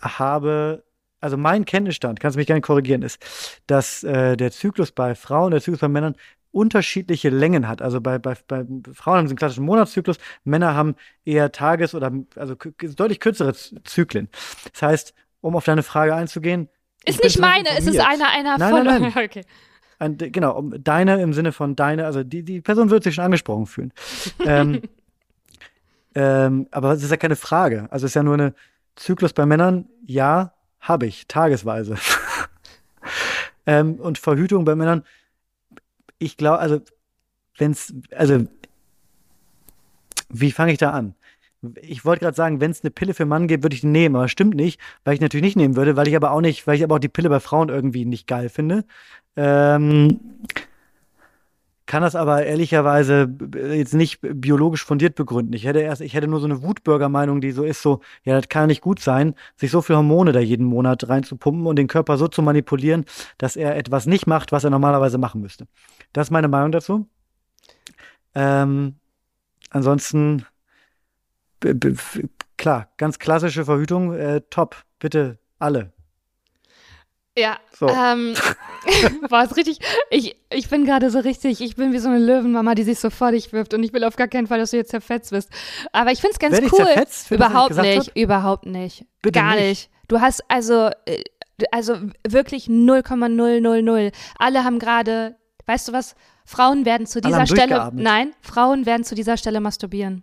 habe, also mein Kenntnisstand, kannst du mich gerne korrigieren, ist, dass äh, der Zyklus bei Frauen, der Zyklus bei Männern unterschiedliche Längen hat. Also bei, bei, bei Frauen haben sie einen klassischen Monatszyklus, Männer haben eher Tages- oder also deutlich kürzere Zyklen. Das heißt, um auf deine Frage einzugehen, Ist nicht meine, es ist informiert. einer einer Nein, von. nein, nein. Okay. Ein, genau, um, deine im Sinne von deine, also die, die Person wird sich schon angesprochen fühlen. ähm, ähm, aber es ist ja keine Frage. Also es ist ja nur eine Zyklus bei Männern, ja, habe ich, tagesweise. ähm, und Verhütung bei Männern, ich glaube, also, wenn's, also, wie fange ich da an? Ich wollte gerade sagen, wenn es eine Pille für Mann gibt, würde ich die nehmen, aber stimmt nicht, weil ich natürlich nicht nehmen würde, weil ich aber auch nicht, weil ich aber auch die Pille bei Frauen irgendwie nicht geil finde. Ähm, kann das aber ehrlicherweise jetzt nicht biologisch fundiert begründen. Ich hätte erst, ich hätte nur so eine Wutbürger-Meinung, die so ist, so, ja, das kann nicht gut sein, sich so viel Hormone da jeden Monat reinzupumpen und den Körper so zu manipulieren, dass er etwas nicht macht, was er normalerweise machen müsste. Das ist meine Meinung dazu. Ähm, ansonsten, klar, ganz klassische Verhütung, äh, top, bitte alle. Ja, so. ähm, war es richtig. Ich, ich bin gerade so richtig, ich bin wie so eine Löwenmama, die sich so vor dich wirft und ich will auf gar keinen Fall, dass du jetzt zerfetzt wirst. Aber ich finde es ganz Werd cool. Zerfetzt, überhaupt nicht, hat? überhaupt nicht. Bitte gar nicht. nicht. Du hast also, äh, also wirklich 0,000. Alle haben gerade, weißt du was? Frauen werden zu dieser Stelle, nein, Frauen werden zu dieser Stelle masturbieren.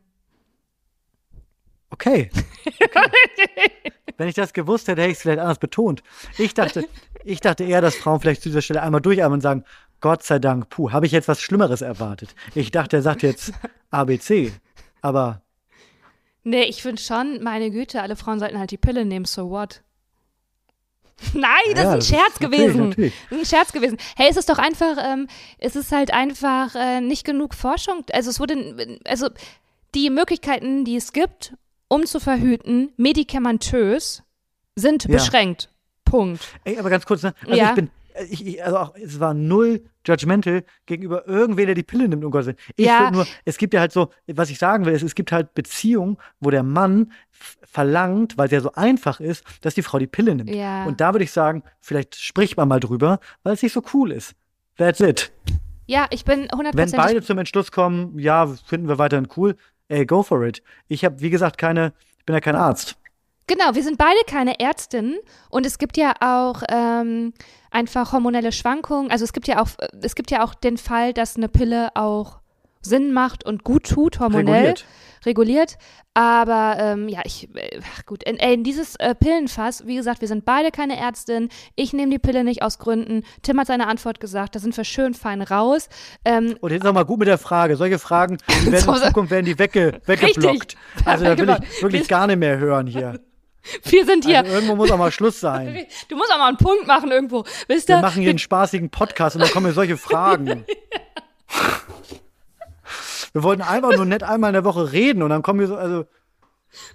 Okay. okay. Wenn ich das gewusst hätte, hätte ich es vielleicht anders betont. Ich dachte, ich dachte eher, dass Frauen vielleicht zu dieser Stelle einmal durchatmen und sagen, Gott sei Dank, puh, habe ich jetzt was Schlimmeres erwartet. Ich dachte, er sagt jetzt ABC, aber. Nee, ich finde schon, meine Güte, alle Frauen sollten halt die Pille nehmen, so what? Nein, das ja, ist ein Scherz gewesen. Natürlich, Das ist ein Scherz gewesen. Hey, es ist doch einfach, ähm, es ist halt einfach äh, nicht genug Forschung. Also es wurde, also die Möglichkeiten, die es gibt, um zu verhüten, medikamentös, sind ja. beschränkt. Punkt. Ey, aber ganz kurz, ne? Also ja. ich bin, ich, ich, also auch, es war null judgmental gegenüber irgendwen, der die Pille nimmt, um Gottes Willen. Ich ja. nur, es gibt ja halt so, was ich sagen will, ist, es gibt halt Beziehungen, wo der Mann verlangt, weil es ja so einfach ist, dass die Frau die Pille nimmt. Ja. Und da würde ich sagen, vielleicht spricht man mal drüber, weil es nicht so cool ist. That's it. Ja, ich bin 100%. Wenn beide zum Entschluss kommen, ja, finden wir weiterhin cool, ey, go for it. Ich habe, wie gesagt, keine, ich bin ja kein Arzt. Genau, wir sind beide keine Ärztinnen und es gibt ja auch ähm, einfach hormonelle Schwankungen. Also es gibt ja auch, es gibt ja auch den Fall, dass eine Pille auch Sinn macht und gut tut, hormonell reguliert. reguliert. Aber ähm, ja, ich, äh, gut, in, in dieses äh, Pillenfass, wie gesagt, wir sind beide keine Ärztin. Ich nehme die Pille nicht aus Gründen. Tim hat seine Antwort gesagt, da sind wir schön fein raus. Ähm, und jetzt nochmal gut mit der Frage. Solche Fragen, die werden in Zukunft werden die wegge, weggeblockt. Also da will genau. ich wirklich gar nicht mehr hören hier. Wir sind hier. Also irgendwo muss auch mal Schluss sein. Du musst auch mal einen Punkt machen irgendwo. Wisst wir machen hier einen spaßigen Podcast und dann kommen hier solche Fragen. Wir wollten einfach nur nett einmal in der Woche reden und dann kommen wir so, also.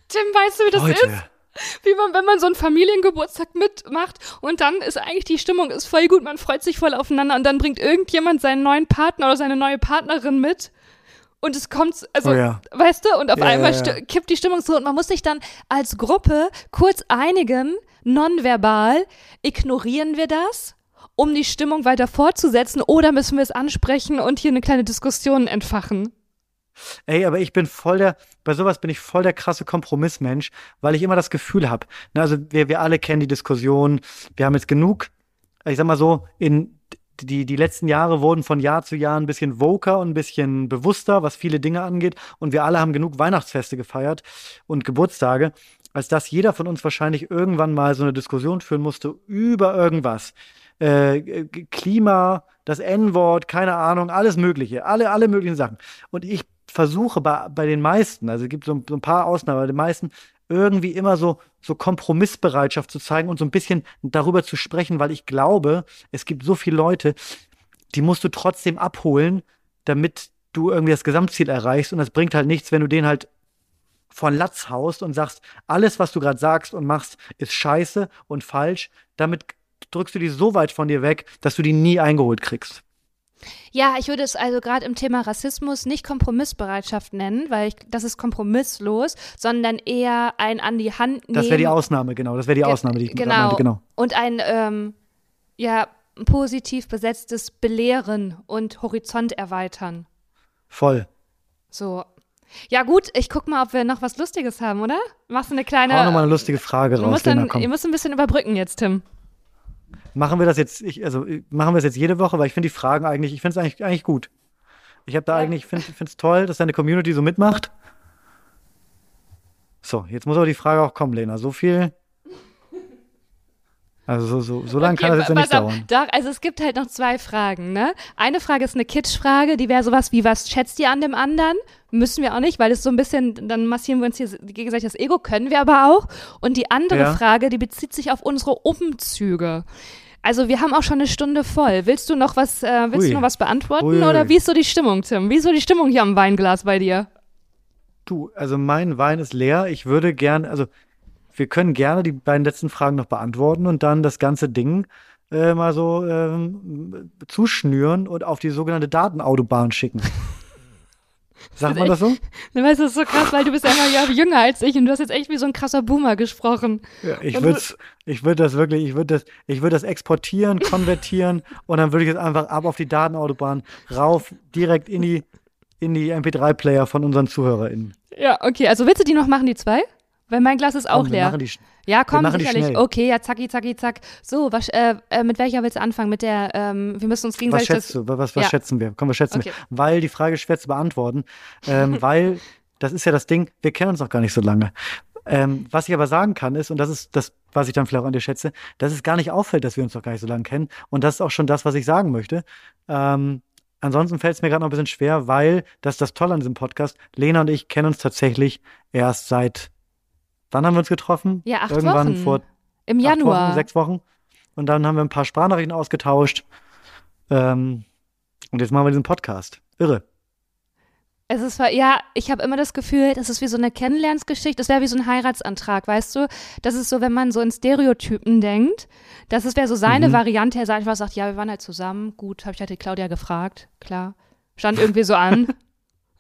Tim, weißt du, wie das Leute. ist? Wie man, wenn man so einen Familiengeburtstag mitmacht und dann ist eigentlich die Stimmung ist voll gut, man freut sich voll aufeinander und dann bringt irgendjemand seinen neuen Partner oder seine neue Partnerin mit und es kommt, also, oh ja. weißt du, und auf ja, einmal ja, kippt die Stimmung so und man muss sich dann als Gruppe kurz einigen, nonverbal, ignorieren wir das um die Stimmung weiter fortzusetzen oder müssen wir es ansprechen und hier eine kleine Diskussion entfachen? Ey, aber ich bin voll der, bei sowas bin ich voll der krasse Kompromissmensch, weil ich immer das Gefühl habe, ne, also wir, wir alle kennen die Diskussion, wir haben jetzt genug, ich sag mal so, in die, die letzten Jahre wurden von Jahr zu Jahr ein bisschen voker und ein bisschen bewusster, was viele Dinge angeht. Und wir alle haben genug Weihnachtsfeste gefeiert und Geburtstage, als dass jeder von uns wahrscheinlich irgendwann mal so eine Diskussion führen musste über irgendwas äh, Klima, das N-Wort, keine Ahnung, alles Mögliche, alle, alle möglichen Sachen. Und ich versuche bei, bei den meisten, also es gibt so, so ein paar Ausnahmen, bei den meisten, irgendwie immer so, so Kompromissbereitschaft zu zeigen und so ein bisschen darüber zu sprechen, weil ich glaube, es gibt so viele Leute, die musst du trotzdem abholen, damit du irgendwie das Gesamtziel erreichst. Und das bringt halt nichts, wenn du den halt von Latz haust und sagst, alles, was du gerade sagst und machst, ist scheiße und falsch. Damit drückst du die so weit von dir weg, dass du die nie eingeholt kriegst. Ja, ich würde es also gerade im Thema Rassismus nicht Kompromissbereitschaft nennen, weil ich, das ist kompromisslos, sondern eher ein an die Hand nehmen. Das wäre die Ausnahme, genau. Das wäre die Ausnahme, die ich genau. meinte, genau. Und ein, ähm, ja, positiv besetztes Belehren und Horizont erweitern. Voll. So. Ja, gut, ich guck mal, ob wir noch was Lustiges haben, oder? Machst du eine kleine. Hau noch mal eine lustige Frage raus. Ihr müsst ein bisschen überbrücken jetzt, Tim. Machen wir das jetzt, ich, also machen wir es jetzt jede Woche, weil ich finde die Fragen eigentlich, ich finde es eigentlich, eigentlich gut. Ich habe da ja. eigentlich, finde es toll, dass deine Community so mitmacht. So, jetzt muss aber die Frage auch kommen, Lena. So viel. Also so, so, so lange okay, kann das jetzt nicht dauern. Doch, also es gibt halt noch zwei Fragen, ne? Eine Frage ist eine Kitsch-Frage, die wäre sowas wie, was schätzt ihr an dem anderen? Müssen wir auch nicht, weil es so ein bisschen, dann massieren wir uns hier gegenseitig das Ego, können wir aber auch. Und die andere ja. Frage, die bezieht sich auf unsere Umzüge. Also wir haben auch schon eine Stunde voll. Willst du noch was, äh, willst Ui. du noch was beantworten Ui, oder wie ist so die Stimmung, Tim? Wie ist so die Stimmung hier am Weinglas bei dir? Du, also mein Wein ist leer. Ich würde gern, also wir können gerne die beiden letzten Fragen noch beantworten und dann das ganze Ding äh, mal so ähm, zuschnüren und auf die sogenannte Datenautobahn schicken. Sagt man das so? Du weißt, das ist so krass, weil du bist ja immer Jahre jünger als ich und du hast jetzt echt wie so ein krasser Boomer gesprochen. Ja, ich würde ich würd das wirklich, ich würde das, ich würde das exportieren, konvertieren und dann würde ich es einfach ab auf die Datenautobahn rauf, direkt in die, in die MP3-Player von unseren ZuhörerInnen. Ja, okay. Also willst du die noch machen, die zwei? Weil mein Glas ist auch Komm, wir leer. machen die Ja, komm, sicherlich. Okay, ja, zacki, zacki, zack. So, was, äh, äh, mit welcher willst du anfangen? Mit der, ähm, wir müssen uns Was gegenseitig schätzt das. du? Was, was Ja. schätzen wir? Komm, was schätzen Okay. wir? Weil die Frage ist schwer zu beantworten. Ähm, weil, das ist ja das Ding, wir kennen uns noch gar nicht so lange. Ähm, was ich aber sagen kann, ist, und das ist das, was ich dann vielleicht auch an dir schätze, dass es gar nicht auffällt, dass wir uns noch gar nicht so lange kennen. Und das ist auch schon das, was ich sagen möchte. Ähm, ansonsten fällt es mir gerade noch ein bisschen schwer, weil das ist das Tolle an diesem Podcast. Lena und ich kennen uns tatsächlich erst seit, wann haben wir uns getroffen? Ja, acht Irgendwann Wochen. vor Im Januar. Wochen, sechs Wochen. Und dann haben wir ein paar Sprachnachrichten ausgetauscht. Ähm, und jetzt machen wir diesen Podcast. Irre. Es ist, ja, ich habe immer das Gefühl, das ist wie so eine Kennenlernsgeschichte. Das wäre wie so ein Heiratsantrag, weißt du? Das ist so, wenn man so in Stereotypen denkt. Das wäre so seine Mhm. Variante. Er einfach sagt, ja, wir waren halt zusammen. Gut, habe ich halt die Claudia gefragt. Klar. Stand irgendwie so an.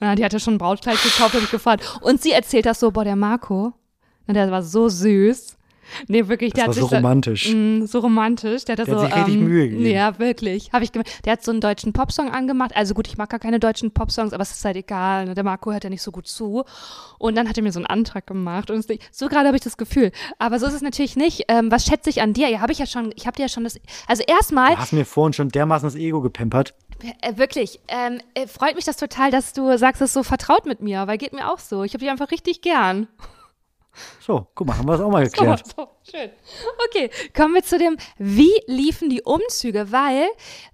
Ja, die hatte schon ein Brautkleid gekauft, habe ich gefragt. Und sie erzählt das so, boah, der Marco, na, der war so süß. Nee, wirklich, Das der war hat so sich romantisch. Mm, so romantisch. Der hat, Der so, hat sich richtig ähm, Mühe gegeben. Ja, wirklich. Hab ich. Der hat so einen deutschen Popsong angemacht. Also gut, ich mag gar keine deutschen Popsongs, aber es ist halt egal. ne? Der Marco hört ja nicht so gut zu. Und dann hat er mir so einen Antrag gemacht. Und so gerade habe ich das Gefühl. Aber so ist es natürlich nicht. Ähm, was schätze ich an dir? Ja, habe ich ja schon, ich habe dir ja schon das. Also erstmal, Du hast mir vorhin schon dermaßen das Ego gepempert. äh, wirklich, ähm, äh, freut mich das total, dass du sagst, es ist so vertraut mit mir, weil geht mir auch so. Ich habe dich einfach richtig gern. So, guck mal, haben wir das auch mal geklärt. So, so, schön. Okay, kommen wir zu dem, wie liefen die Umzüge? Weil,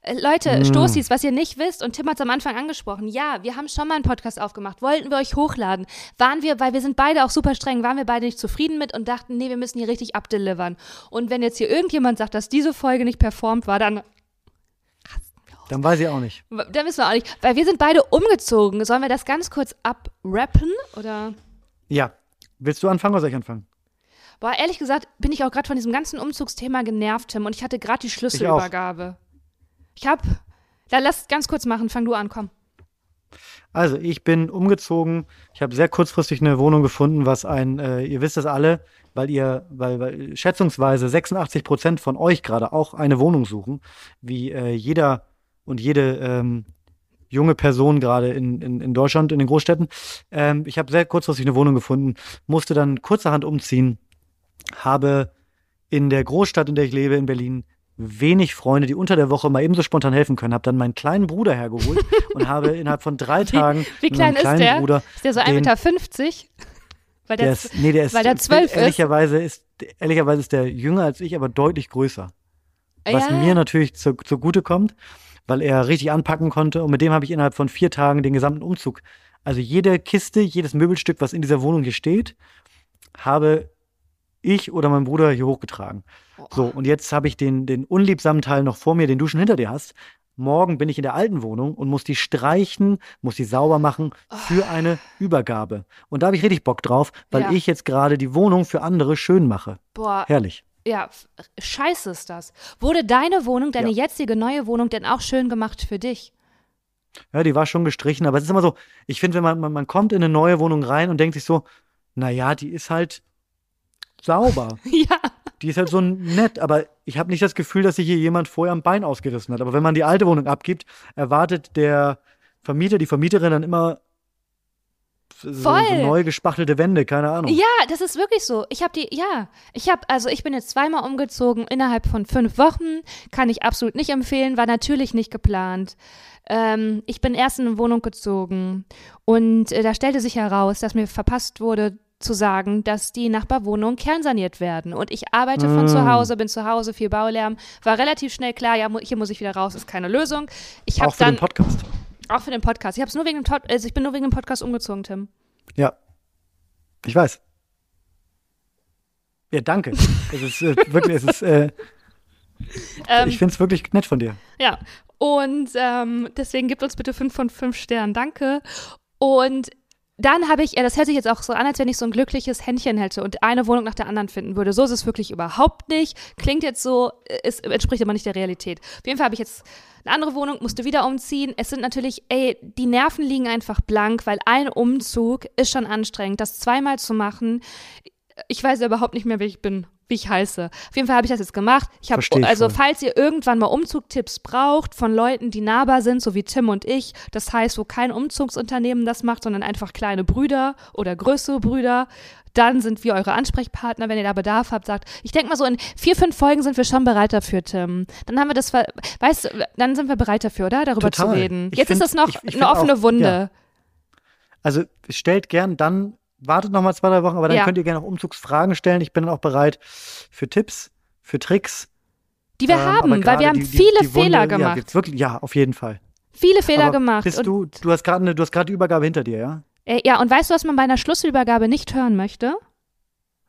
äh, Leute, Mm. Stoßis, was ihr nicht wisst, und Tim hat es am Anfang angesprochen, ja, wir haben schon mal einen Podcast aufgemacht, wollten wir euch hochladen. Waren wir, weil wir sind beide auch super streng, waren wir beide nicht zufrieden mit und dachten, nee, wir müssen hier richtig abdelivern. Und wenn jetzt hier irgendjemand sagt, dass diese Folge nicht performt war, dann, Dann weiß ich auch nicht. dann wissen wir auch nicht. Weil wir sind beide umgezogen. Sollen wir das ganz kurz abrappen? Oder? Ja. Willst du anfangen oder soll ich anfangen? Boah, ehrlich gesagt bin ich auch gerade von diesem ganzen Umzugsthema genervt, Tim. Und ich hatte gerade die Schlüsselübergabe. Ich hab. Da lass ganz kurz machen. Fang du an, komm. Also, ich bin umgezogen. Ich habe sehr kurzfristig eine Wohnung gefunden, was ein, äh, ihr wisst das alle, weil ihr, weil, weil schätzungsweise 86 Prozent von euch gerade auch eine Wohnung suchen, wie äh, jeder und jede ähm, junge Person gerade in, in, in Deutschland, in den Großstädten. Ähm, ich habe sehr kurzfristig eine Wohnung gefunden, musste dann kurzerhand umziehen, habe in der Großstadt, in der ich lebe, in Berlin, wenig Freunde, die unter der Woche mal ebenso spontan helfen können. Habe dann meinen kleinen Bruder hergeholt und habe innerhalb von drei Tagen Wie mit klein ist der? Bruder, Ist der so 1,50 den- Meter? 50? Weil der, der ist, nee, der ist, weil der zwölf ist. ehrlicherweise ist, ehrlicherweise ist der jünger als ich, aber deutlich größer. Was ja, mir natürlich zu, zugute kommt, weil er richtig anpacken konnte. Und mit dem habe ich innerhalb von vier Tagen den gesamten Umzug. Also jede Kiste, jedes Möbelstück, was in dieser Wohnung hier steht, habe ich oder mein Bruder hier hochgetragen. So, und jetzt habe ich den, den unliebsamen Teil noch vor mir, den du schon hinter dir hast. Morgen bin ich in der alten Wohnung und muss die streichen, muss die sauber machen für eine Übergabe. Und da habe ich richtig Bock drauf, weil Ja. ich jetzt gerade die Wohnung für andere schön mache. Boah, Herrlich. Ja, scheiße ist das. Wurde deine Wohnung, deine Ja. jetzige neue Wohnung denn auch schön gemacht für dich? Ja, die war schon gestrichen, aber es ist immer so, ich finde, wenn man, man, man kommt in eine neue Wohnung rein und denkt sich so, naja, die ist halt sauber. ja. Die ist halt so nett, aber ich habe nicht das Gefühl, dass sich hier jemand vorher am Bein ausgerissen hat. Aber wenn man die alte Wohnung abgibt, erwartet der Vermieter, die Vermieterin dann immer so, so Voll. neu gespachtelte Wände, keine Ahnung. Ja, das ist wirklich so. Ich habe die, ja, ich habe, also ich bin jetzt zweimal umgezogen innerhalb von fünf Wochen. Kann ich absolut nicht empfehlen, war natürlich nicht geplant. Ähm, ich bin erst in eine Wohnung gezogen und äh, da stellte sich heraus, dass mir verpasst wurde zu sagen, dass die Nachbarwohnungen kernsaniert werden. Und ich arbeite von Mm. zu Hause, bin zu Hause, viel Baulärm. War relativ schnell klar, ja, hier muss ich wieder raus, ist keine Lösung. Ich habe Auch für dann den Podcast. Auch für den Podcast. Ich habe es nur wegen dem Pod also ich bin nur wegen dem Podcast umgezogen, Tim. Ja. Ich weiß. Ja, danke. es ist äh, wirklich, es ist, äh, Ähm, ich finde es wirklich nett von dir. Ja. Und ähm, deswegen gibt uns bitte fünf von fünf Sternen. Danke. Und dann habe ich, ja, das hört sich jetzt auch so an, als wenn ich so ein glückliches Händchen hätte und eine Wohnung nach der anderen finden würde. So ist es wirklich überhaupt nicht. Klingt jetzt so, es entspricht aber nicht der Realität. Auf jeden Fall habe ich jetzt eine andere Wohnung, musste wieder umziehen. Es sind natürlich, ey, die Nerven liegen einfach blank, weil ein Umzug ist schon anstrengend. Das zweimal zu machen, ich weiß überhaupt nicht mehr, wer ich bin wie ich heiße. Auf jeden Fall habe ich das jetzt gemacht. Ich habe also voll. falls ihr irgendwann mal Umzugtipps braucht von Leuten, die nahbar sind, so wie Tim und ich, das heißt, wo kein Umzugsunternehmen das macht, sondern einfach kleine Brüder oder größere Brüder, dann sind wir eure Ansprechpartner, wenn ihr da Bedarf habt, sagt, ich denke mal so in vier, fünf Folgen sind wir schon bereit dafür, Tim. Dann haben wir das, weißt du, dann sind wir bereit dafür, oder? Darüber Total. zu reden. Ich Jetzt find, ist das noch ich, ich eine offene auch, Wunde. Ja. Also stellt gern dann wartet noch mal zwei, drei Wochen, aber dann Ja. könnt ihr gerne auch Umzugsfragen stellen. Ich bin dann auch bereit für Tipps, für Tricks. Die wir Ähm, haben, weil wir haben die- die- viele die Wunde, Fehler Ja, gemacht. gibt's wirklich, ja, auf jeden Fall. viele Fehler aber gemacht. Bist du, du hast gerade du hast gerade die Übergabe hinter dir, ja? äh, ja, und weißt du, was man bei einer Schlüsselübergabe nicht hören möchte?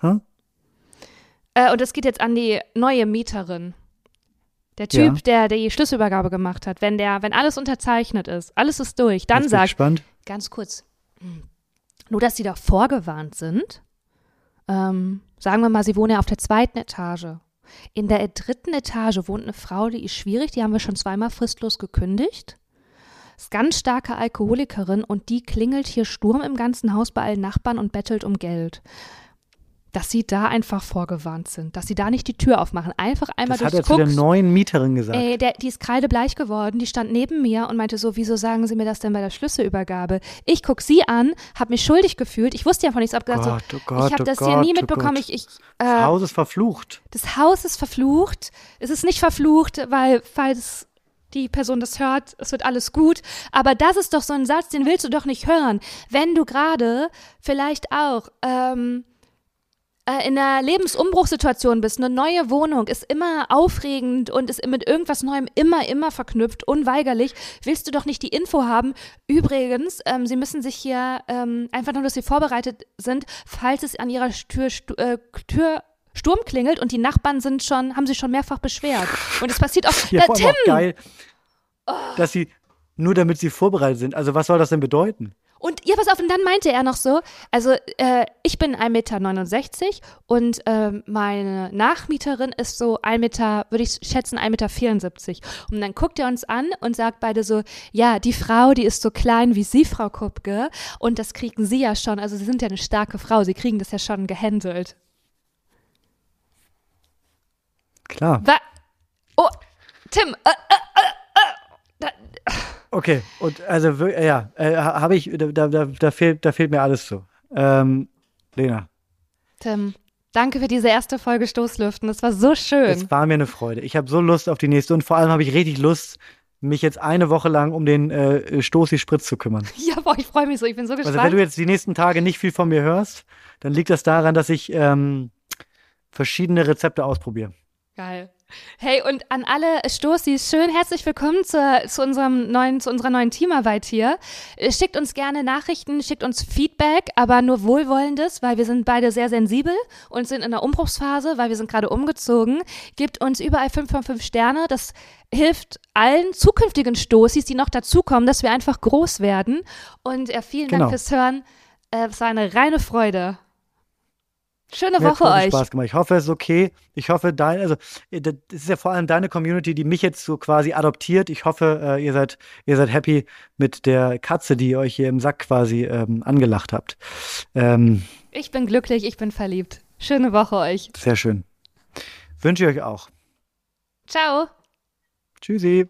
Hä? Äh, und das geht jetzt an die neue Mieterin. Der Typ, der die Schlüsselübergabe gemacht hat, wenn der, wenn alles unterzeichnet ist, alles ist durch, dann Jetzt bin ich sagt, gespannt. ganz kurz, hm, nur dass sie da vorgewarnt sind. Ähm, sagen wir mal, sie wohnen ja auf der zweiten Etage. In der dritten Etage wohnt eine Frau, die ist schwierig, die haben wir schon zweimal fristlos gekündigt. Ist ganz starke Alkoholikerin und die klingelt hier Sturm im ganzen Haus bei allen Nachbarn und bettelt um Geld. Dass sie da einfach vorgewarnt sind, dass sie da nicht die Tür aufmachen. Einfach einmal Das hat durchs er zu der neuen Mieterin gesagt. Ey, der, die ist kreidebleich geworden, die stand neben mir und meinte so, wieso sagen Sie mir das denn bei der Schlüsselübergabe? Ich guck sie an, hab mich schuldig gefühlt, ich wusste ja von nichts, hab gesagt Gott, so, oh Gott, ich habe oh das Gott, hier nie oh mitbekommen, Gott. ich, ich das äh, Haus ist verflucht. das Haus ist verflucht, es ist nicht verflucht, weil, falls die Person das hört, es wird alles gut. Aber das ist doch so ein Satz, den willst du doch nicht hören. Wenn du gerade vielleicht auch ähm, äh, in einer Lebensumbruchssituation bist, eine neue Wohnung ist immer aufregend und ist mit irgendwas Neuem immer, immer verknüpft, unweigerlich, willst du doch nicht die Info haben. Übrigens, ähm, sie müssen sich hier ähm, einfach nur, dass sie vorbereitet sind, falls es an ihrer Tür, stu- äh, Tür Sturm klingelt und die Nachbarn sind schon, haben sich schon mehrfach beschwert. Und es passiert auch. Ja, Da, allem Tim! auch geil, dass sie nur damit sie vorbereitet sind. Also was soll das denn bedeuten? Und ja, pass auf, und dann meinte er noch so, also äh, ich bin 1,69 Meter und ähm, meine Nachmieterin ist so 1 Meter, würde ich schätzen, 1,74 Meter. Und dann guckt er uns an und sagt beide so, ja, die Frau, die ist so klein wie Sie, Frau Kupke, und das kriegen Sie ja schon, also Sie sind ja eine starke Frau, Sie kriegen das ja schon gehandelt. Klar. Wa oh, Tim, äh, Okay, und also äh, ja, äh, ha- habe ich, da, da, da, fehlt, da fehlt mir alles zu. Ähm, Lena, Tim, danke für diese erste Folge Stoßlüften, das war so schön. es war mir eine Freude. Ich habe so Lust auf die nächste und vor allem habe ich richtig Lust, mich jetzt eine Woche lang um den äh, Stoßi-Spritz zu kümmern. Ja, boah, ich freue mich so, ich bin so Also gespannt. wenn du jetzt die nächsten Tage nicht viel von mir hörst, dann liegt das daran, dass ich ähm, verschiedene Rezepte ausprobiere. Geil. Hey, und an alle Stoßis, schön herzlich willkommen zur, zu, unserem neuen, zu unserer neuen Teamarbeit hier. Äh, Schickt uns gerne Nachrichten, schickt uns Feedback, aber nur Wohlwollendes, weil wir sind beide sehr sensibel und sind in der Umbruchsphase, weil wir sind gerade umgezogen. Gebt uns überall 5 von 5 Sterne. Das hilft allen zukünftigen Stoßis, die noch dazukommen, dass wir einfach groß werden. Und äh, vielen Genau. Dank fürs Hören. Äh, es war eine reine Freude. Schöne Mir Woche euch. Spaß gemacht. Ich hoffe, es ist okay. Ich hoffe, dein, also äh, das ist ja vor allem deine Community, die mich jetzt so quasi adoptiert. Ich hoffe, äh, ihr seid, ihr seid happy mit der Katze, die ihr euch hier im Sack quasi ähm, angelacht habt. Ähm, Ich bin glücklich, ich bin verliebt. Schöne Woche euch. sehr schön. Wünsche ich euch auch. Ciao. Tschüssi.